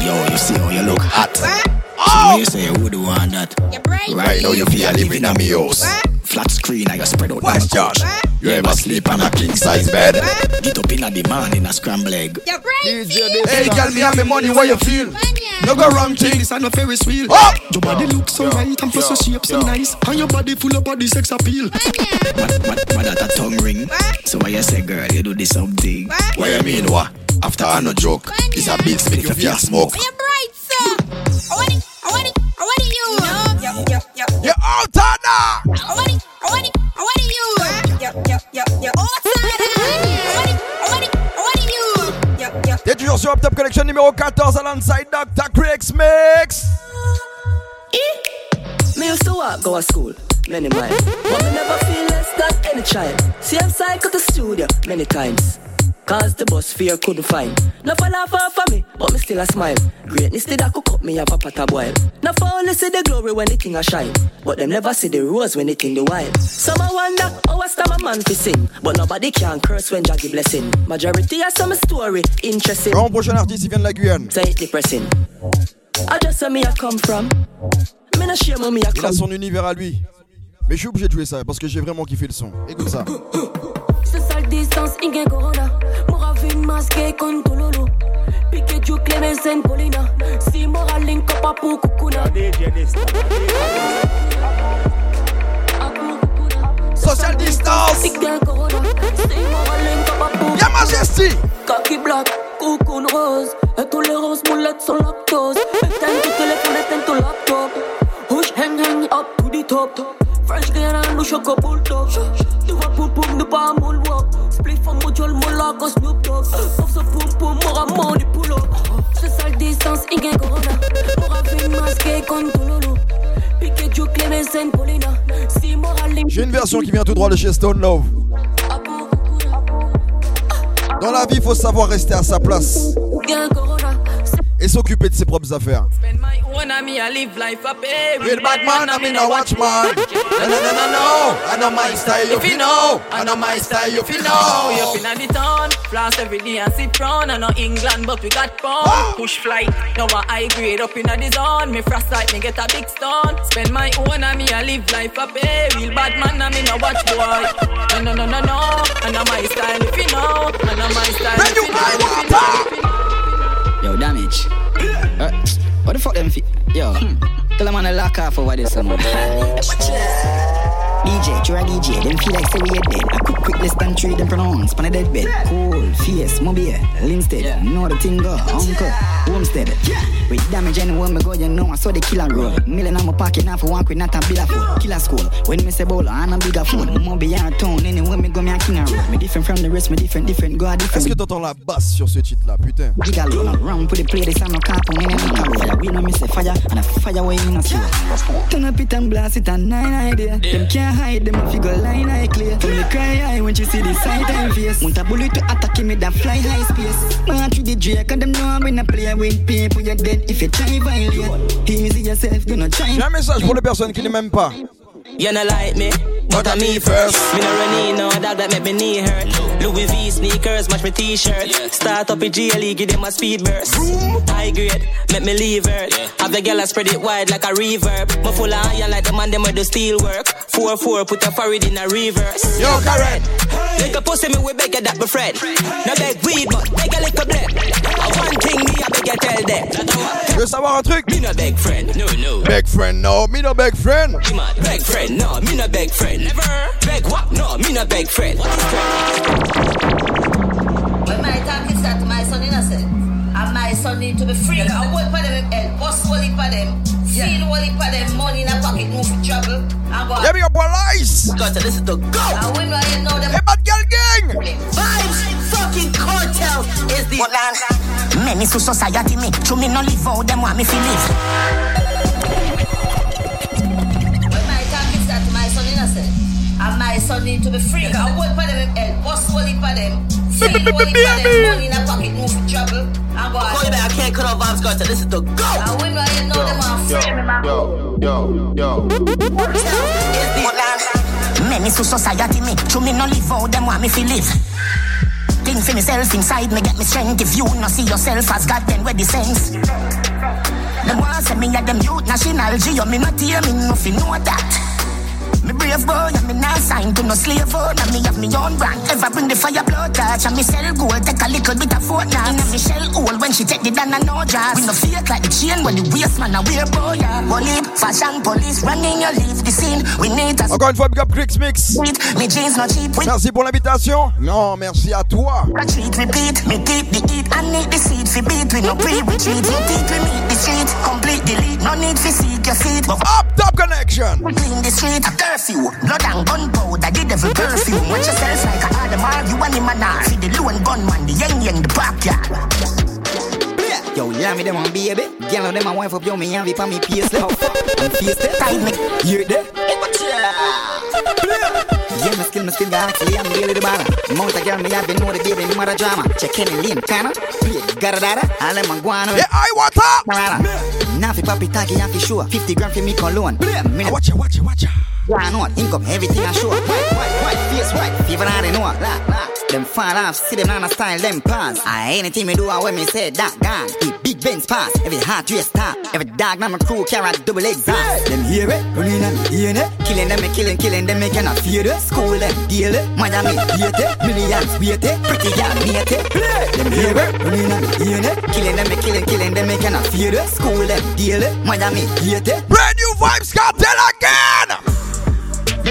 Speaker 46: Yo, you see how you look hot. So you say you would want that. Right now you feel living in me house. Flat screen and you spread out like couch. You ever sleep on a king size bed? Get up in the morning a scramble egg.
Speaker 28: Hey, girl, me have me money, what you feel? No go wrong thing.
Speaker 46: This no Ferris wheel.
Speaker 28: Your body looks so right and plus your shape so nice. And your body full of body sex appeal.
Speaker 46: What, what, what that a tongue ring? So why you say, girl, you do this something? What you mean, what? After I no joke, it's a big spit if you smoke.
Speaker 33: You're bright,
Speaker 43: sir. I want it. I want it. I want it, you. No. Yeah, yeah, yeah.
Speaker 33: You're out now. T'es toujours sur Up Top Connexxion numéro 14 à l'Inside Dr. Creeks Mix. Eh?
Speaker 35: Me used to walk, go to school, many miles. But me never feel less than any child. Same cycle to the studio, many times. Cause the bus fear couldn't find. No fall off for me, but me still a smile. Greatness did that could cut me up a pot a boil. No for only see the glory when the thing a shine. But them never see the rose when the thing the wild. Some a wonder how I stop a man to sing. But nobody can curse when Jah give blessing. Majority of some story interesting.
Speaker 33: Grand prochain artiste, il vient de la Guyane.
Speaker 35: Say it depressing. I just say me I come from. Me no shame where me I
Speaker 33: Il a
Speaker 35: come.
Speaker 33: son univers à lui. Mais je suis obligé de jouer ça parce que j'ai vraiment kiffé le son. Écoute ça.
Speaker 43: Distance, ingen corona. Moravin masque con tololo. Pique ju Clemensen Polina. Si moral link up apu kukuna.
Speaker 33: Social distance.
Speaker 43: Ingen corona. Si moral link up apu
Speaker 33: Y'a Majesty.
Speaker 43: Kaki black, cocoon rose. Intolérance, moulette sans lactose. Éteins ton téléphone, éteins ton laptop. Push hang hang up to the top. Fresh Guyana, nous choco bulldog. Tu vas poum poum, nous pas moonwalk. Split from Mojol, Mola, Snoop Dogg. Sauf ce poum poum, mora money pull up. Social distance, ingen corona. Mora fin masqué con tololo. Pique ju Clemensen Polina. Si moral link.
Speaker 33: J'ai une version qui vient tout droit de chez Stone Love. Dans la vie, il faut savoir rester à sa place
Speaker 43: Ingen corona.
Speaker 33: Et s'occuper de ses propres affaires.
Speaker 43: Spend my own I live life up.
Speaker 28: Real bad man, I mean a watchman. No, no, no, no, no. I know my style, you feel know. I know my style, you feel know.
Speaker 43: The town, floss every day and sit round. I know England, but we got pound. Push flight, now I grade up inna the zone. Me me get a big stone. Spend my own I live life up. Real bad man, I mean a watch boy. No, no, no, no, no. I know my style, if you know. I know my style, if you know. If you know, if you know.
Speaker 47: Yo, damage. Uh, what the fuck them fi- Yo, tell them on the lock off over this one. DJ, you're a DJ, them feel like say we dead. I could quick less than three them pronounce, pan a dead bed. Cool, fierce, mobile, Linstead, know the thing go, uncle, homestead. With damage anywhere me go, you know I saw the killer roll. Million on my pocket now for one quid, not a bill of food. Killer school, when me say bowler, and a bigger phone. Mobile our town, anywhere me go, me a king a road. Me different from the rest, me different, different, go a different.
Speaker 33: Est-ce que t'entends la basse sur ce titre-là, putain
Speaker 47: Big alone, run for the play, this I'm no in a We know me say fire, and a fire way in a slow. Turn up it and blast it and nine idea. Them can't hide, them a figure line eye clear. From the cry high when you see the sight and face. Want a bullet to attack me that fly high space. Man to the Drake, and them know I'm in a play with people, you're dead if you try violate. Easy yourself, you know try.
Speaker 33: J'ai un message pour les personnes qui ne m'aiment pas.
Speaker 43: You not like me, but I me first. Me no run in no dog that make me knee hurt.
Speaker 5: Louis V sneakers, match my t-shirt. Start up a GLE, give them a speed burst. High grade, make me leave her. Have the girl I spread it wide like a reverb. My full of iron like the man them the steel work. 4-4, put a forehead in a reverse.
Speaker 33: Yo, Karen.
Speaker 5: Little pussy me, we beg that be friend. No beg weed, but beg a little blend. A one thing me, I beg you tell them.
Speaker 33: Tu veux savoir un truc?
Speaker 5: Me no beg friend, no, no.
Speaker 33: Beg friend, no, me no beg friend.
Speaker 5: You mad? Beg friend, no, me no beg friend. Never. Beg what? No, me no beg friend. What is friend?
Speaker 48: When my talk is that my son innocent, and my son need to be free. I work for them head, bust one for them, steal one for them, money in a pocket, move for trouble. And go.
Speaker 33: Yeah, me up boy lies.
Speaker 48: Got to listen to go. And when I know them.
Speaker 33: Hey, bad girl gang.
Speaker 48: Vibes, fucking cartel is the land.
Speaker 17: Many to society me, to me no live out them want me fi live.
Speaker 48: When my talk is that my son innocent, and my son need to be free. I work for them head, bust one for them, steal one for them, money in a pocket, move for trouble. And go.
Speaker 17: Call you back, I can't cut off vibes, got to listen to go.
Speaker 48: And when I know them want free me, man.
Speaker 49: Yo, yo, yo.
Speaker 17: Many to society me, to me no live out them want me fi live. Think for myself inside me get me strength. If you no see yourself as God, then where the sense? Them want say me a them youth national geo, me not hear me nothing know that. Me brave boy, and me not signed to no slave owner. Me have me own brand. Ever bring the fire blood touch and me sell gold. Take a little bit of fortnight. Inna me shell hole when she take the down and no jazz. We no fake like the chain when the waist man a wear boy. Bully, fashion police, running your leave the scene. We need a
Speaker 33: Encore une fois, big up Creeks Mix.
Speaker 17: me jeans no cheap. We
Speaker 33: Merci pour l'invitation. Non, merci à toi.
Speaker 17: repeat. Me keep the heat and need the seed for beat. We no pre-retreat. No teeth, we meet the street. Complete delete. No need for seek your seat. But
Speaker 33: Up Top
Speaker 17: Connexxion. clean the street. A curfew. Blood and gunpowder. The devil perfume. Watch yourself like a Adamar. You and him and I. Feed the lone gunman. The yang yang the backyard.
Speaker 47: Yo, yeah, me them on baby. Girl, them a wife up, yo, me have it for me face left. And face left.
Speaker 17: Tight me.
Speaker 47: Hear it there? Skill, my actually, I'm really the baller. Mount a girl, me have been know the baby, me mother drama. Check in and lean, it, got I let my guano.
Speaker 33: Yeah, I want up.
Speaker 47: Nafi papi tagi, nafi sure. 50 grand for me cologne. Watch ya, watch ya, watch ya. Yeah, I know it. Income, everything I show. White, white, white, face white. Fever, I know it. La, la. Them fall off, see them on a style, them pass. I anything me do, I when me say that gone. The big Benz pass, every hot race stop. Every dog, now my crew carry a double exhaust. Them hear it, running and hearing it. Killing them, me killing, killing them, me cannot fear it. School them, deal it. Miami, hate it. Millions, wait it. Pretty girl, mate it. Them hear it, running and hearing it. Killing them, me killing, killing them, me cannot fear it. School them, deal it. Miami, hate it.
Speaker 33: Brand new vibes cartel again.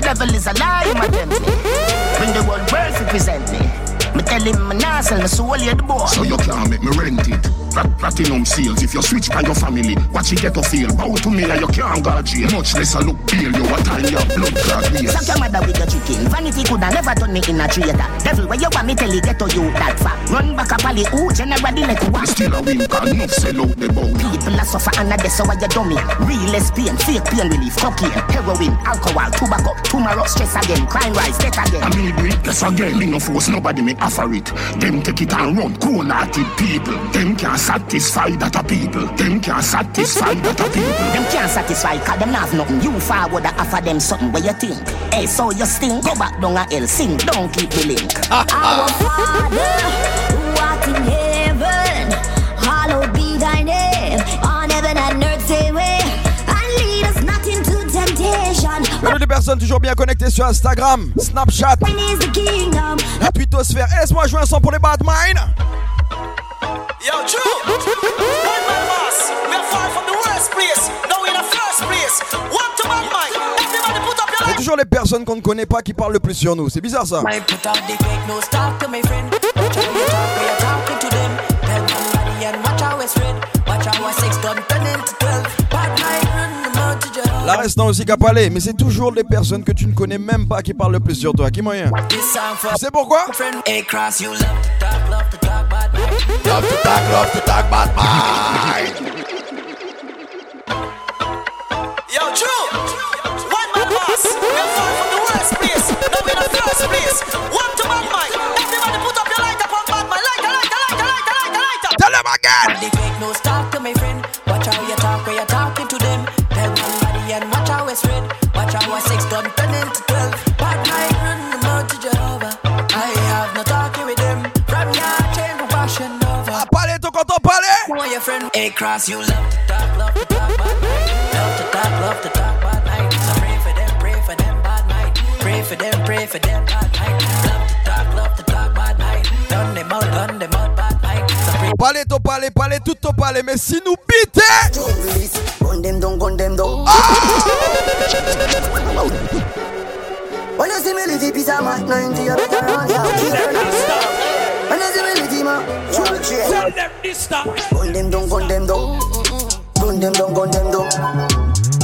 Speaker 17: Devil is a lie, my. Bring the whole world to present me. Me tell him me nah sell soul, you the boy.
Speaker 46: So you can't make me rent it. Plat- platinum seals, if you switch by your family, watch it get a feel. Bow to me and you can't go jail. Much less I look pale, you a time your blood clot waist.
Speaker 17: Suck your mother with your chicken. Vanity coulda never turn me in a traitor. Devil, where you want me tell you get to you that far. Run back up all the who generally let you
Speaker 46: Me
Speaker 17: walk.
Speaker 46: still a cause enough sell out the bow.
Speaker 17: People are suffer and that's why you dummy. Real lesbian, fake pain relief, cocaine, heroin, alcohol, tobacco, tomorrow stress again, crime rise, death again.
Speaker 46: I mean, we yes again, me no force nobody me offer it. Them take it and run, cold-hearted people. Them can't satisfy that a people. Them can't satisfy that a people.
Speaker 17: Them can't satisfy cause them have nothing. You forward and offer them something where you think. Hey, so you sting, go back down a hell, sing, don't keep the link.
Speaker 43: Our Father, who art in heaven,
Speaker 33: Salut les personnes toujours bien connectées sur Instagram, Snapchat, la twittosphère. Et laisse-moi jouer un son pour les bad mind.
Speaker 50: Yo, true. One man boss. We are far from the worst place. Now we in the first place. One to bad mind? Everybody put up your
Speaker 33: C'est toujours les personnes qu'on ne connaît pas qui parlent le plus sur nous. C'est bizarre ça.
Speaker 34: My put out the fake news, talk to my friend. Watch how you talk, we are talking to them. Tell somebody and watch how it's red. Watch how our six done
Speaker 33: La restant aussi qu'à parler, mais c'est toujours les personnes que tu ne connais même pas qui parlent le plus sur toi. Qui moyen
Speaker 34: This song for
Speaker 33: Tu sais pourquoi
Speaker 34: friend A-Cross, you love to talk, love to talk, bad mind.
Speaker 33: Love to talk, love to talk, bad mind.
Speaker 50: Yo, true. One man boss. We are far from the worst place. Now
Speaker 51: cross, you love to talk, love to talk bad night. Love to talk, love to talk bad night. So pray for them, pray for them bad night. Pray for them, pray for them bad night. Love to talk, love to talk bad night. Done them out, done them out bad night. So pray
Speaker 33: Palais, ton palais, palais, tout ton palais, mais si nous bité
Speaker 16: Gun them down, gun them down. When you see me live piece of my 90, you better run down. When you see me live ma, full chain.
Speaker 6: Tell them this stop.
Speaker 16: Gun them down, gun them down. Gun them down, gun them down.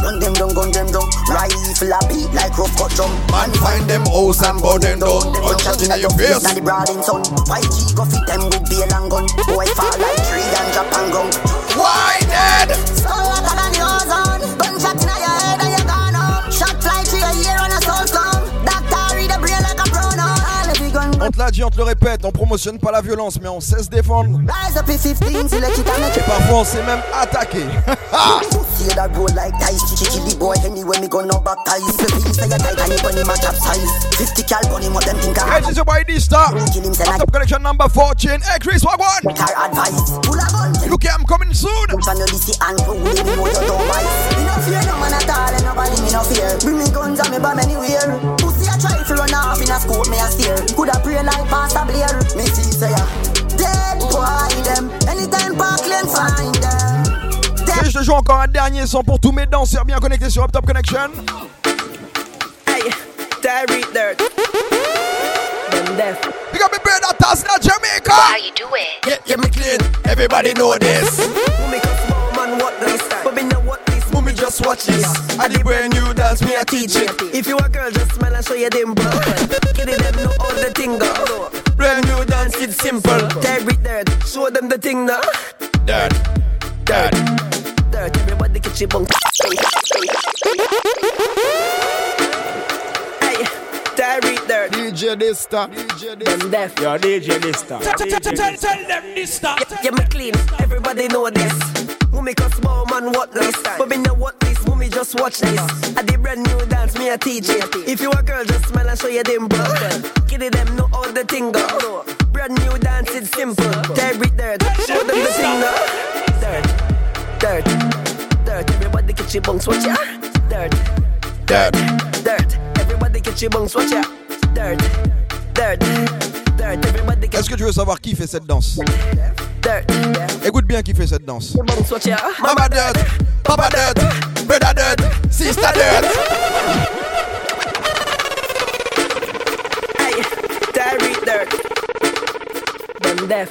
Speaker 16: Gun them down, gun them down. Rifle a beat like rough cut drum.
Speaker 27: Man find them house and burn them down. Gunshot in your face.
Speaker 16: Now the broad in sun. White G go fit them with bail and gun. Boy fall like tree and drop and ground.
Speaker 27: Why dead?
Speaker 33: On te l'a dit, on te le répète, on promotionne pas la violence, mais on sait se défendre.
Speaker 16: Rise up in 15, select it and make
Speaker 33: Et
Speaker 16: it.
Speaker 33: parfois on sait même attaquer.
Speaker 16: See that roll like dice, chichi chichi boy. Anyway, me go no baptize. People think say you tight and you burn him a capsize. 50 cal burn him what them think
Speaker 33: Hey,
Speaker 16: I
Speaker 33: this is your boy Dysta.
Speaker 16: Kill him, say
Speaker 33: Top Connexxion number 14. Hey, Chris, what one?
Speaker 16: Car advice. Pull a gun.
Speaker 33: Look, I'm coming soon.
Speaker 16: Put on your list and prove it, me know you don't bite. Me no fear no man at all, and nobody me no fear. Bring me guns and me bomb anywhere. Run off in a scope, me a steer. Coulda pray like Pastor Blair. Me see say ya. Dead boy them. Anytime Parkland find them.
Speaker 33: Et je te joue encore un dernier son pour tous mes danseurs bien connectés sur Up Top Connection.
Speaker 35: Hey, Terry Dirt. Them deaf.
Speaker 33: Big up my brother Jamaica.
Speaker 35: How you doing?
Speaker 27: Yeah, yeah, me clean. Everybody know this.
Speaker 35: Who make small man what? But me know what this.
Speaker 27: Mommy, just watch this. I the brand new dance, me a teach it.
Speaker 35: If you a girl, just smile and show your dimple. Give them know all the thing go.
Speaker 27: Brand new dance, it's simple.
Speaker 35: Terry Dirt. Show them the thing now.
Speaker 27: Dirt, dirt.
Speaker 35: Dirt. Everybody get your bunk. Hey, Terry Dirt.
Speaker 23: DJ Dysta.
Speaker 35: Them deaf.
Speaker 23: Yo, DJ Dysta.
Speaker 6: Tell tell them this stop.
Speaker 35: Yeah, me clean. Everybody know this. Who make us small man what this? But me know what this. Who me just watch this. I did brand new dance, me a teach it. If you a girl, just smile and show your dimple. Kitty them know all the thing go. Brand new dance, it's simple. Terry dirt, show them the thing now. Dirt, dirt, dirt. Everybody get your bunks, watch ya. Dirt,
Speaker 27: dirt,
Speaker 35: dirt. Everybody get your bunks, watch ya. Dirt, dirt, dirt. Everybody get
Speaker 33: Est-ce que tu veux savoir qui fait cette danse?
Speaker 35: Dirt.
Speaker 33: Écoute bien qui fait cette danse.
Speaker 27: Mama dirt, Papa dirt, brother dirt, sister dirt.
Speaker 35: Hey, Terry Dirt. Them deaf.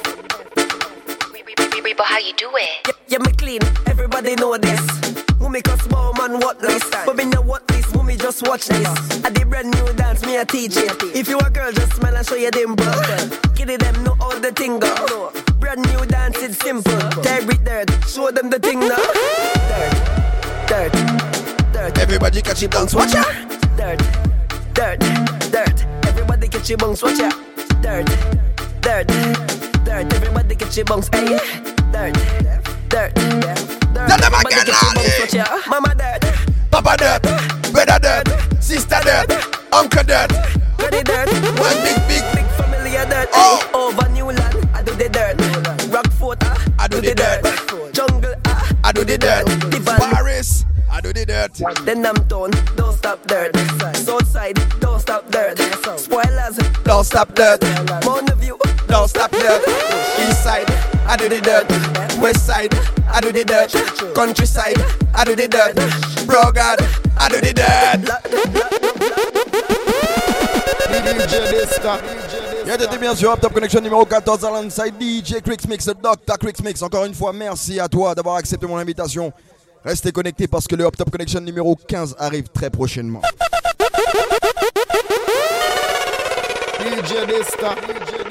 Speaker 40: But how you do it?
Speaker 35: Yeah, yeah, me clean. Everybody know this. Who make us small man what this? But me know what this. Who me just watch this. I did brand new dance, me a teach it. If you a girl, just smile and show your dimple. Kitty them know all the thing go. Brand new dance, it's simple. Terry Dirt, show them the thing now. Dirt, dirt, dirt.
Speaker 27: Everybody catch it dance, watch ya.
Speaker 35: Dirt, dirt, dirt. Everybody get your bunks, watch ya. Dirt, dirt, dirt. Everybody get your bunks, hey. Dirt, dirt, dirt.
Speaker 27: Tell them
Speaker 35: Everybody
Speaker 27: again,
Speaker 35: get your bunks,
Speaker 27: Lonnie.
Speaker 35: watch ya. Mama dirt,
Speaker 27: Papa dirt, brother dirt, sister dirt, uncle dirt.
Speaker 35: ready dirt.
Speaker 27: One big, big,
Speaker 35: Big family of dirt.
Speaker 27: Oh.
Speaker 35: Over Newland, I do the dirt. Rockfort, ah,
Speaker 27: I do the dirt.
Speaker 35: Jungle,
Speaker 27: I do the dirt. Paris, I do the dirt.
Speaker 35: Then I'm done, don't stop dirt. Southside, don't stop dirt. Spoilers,
Speaker 27: Don't stop dirt.
Speaker 35: Mount View,
Speaker 27: Don't stop dirt. East side, I do the dirt. West side, I do the dirt. Countryside, I do the dirt. Bro God, I do the dirt.
Speaker 23: DJ Dysta.
Speaker 33: Yeah, t'étais bien sûr Top Connection numéro 14 alongside DJ Crix Mix, Dr. Crix Mix. Encore une fois, merci à toi d'avoir accepté mon invitation. Restez connectés parce que le Up Top Connection numéro 15 arrive très prochainement.
Speaker 23: DJ.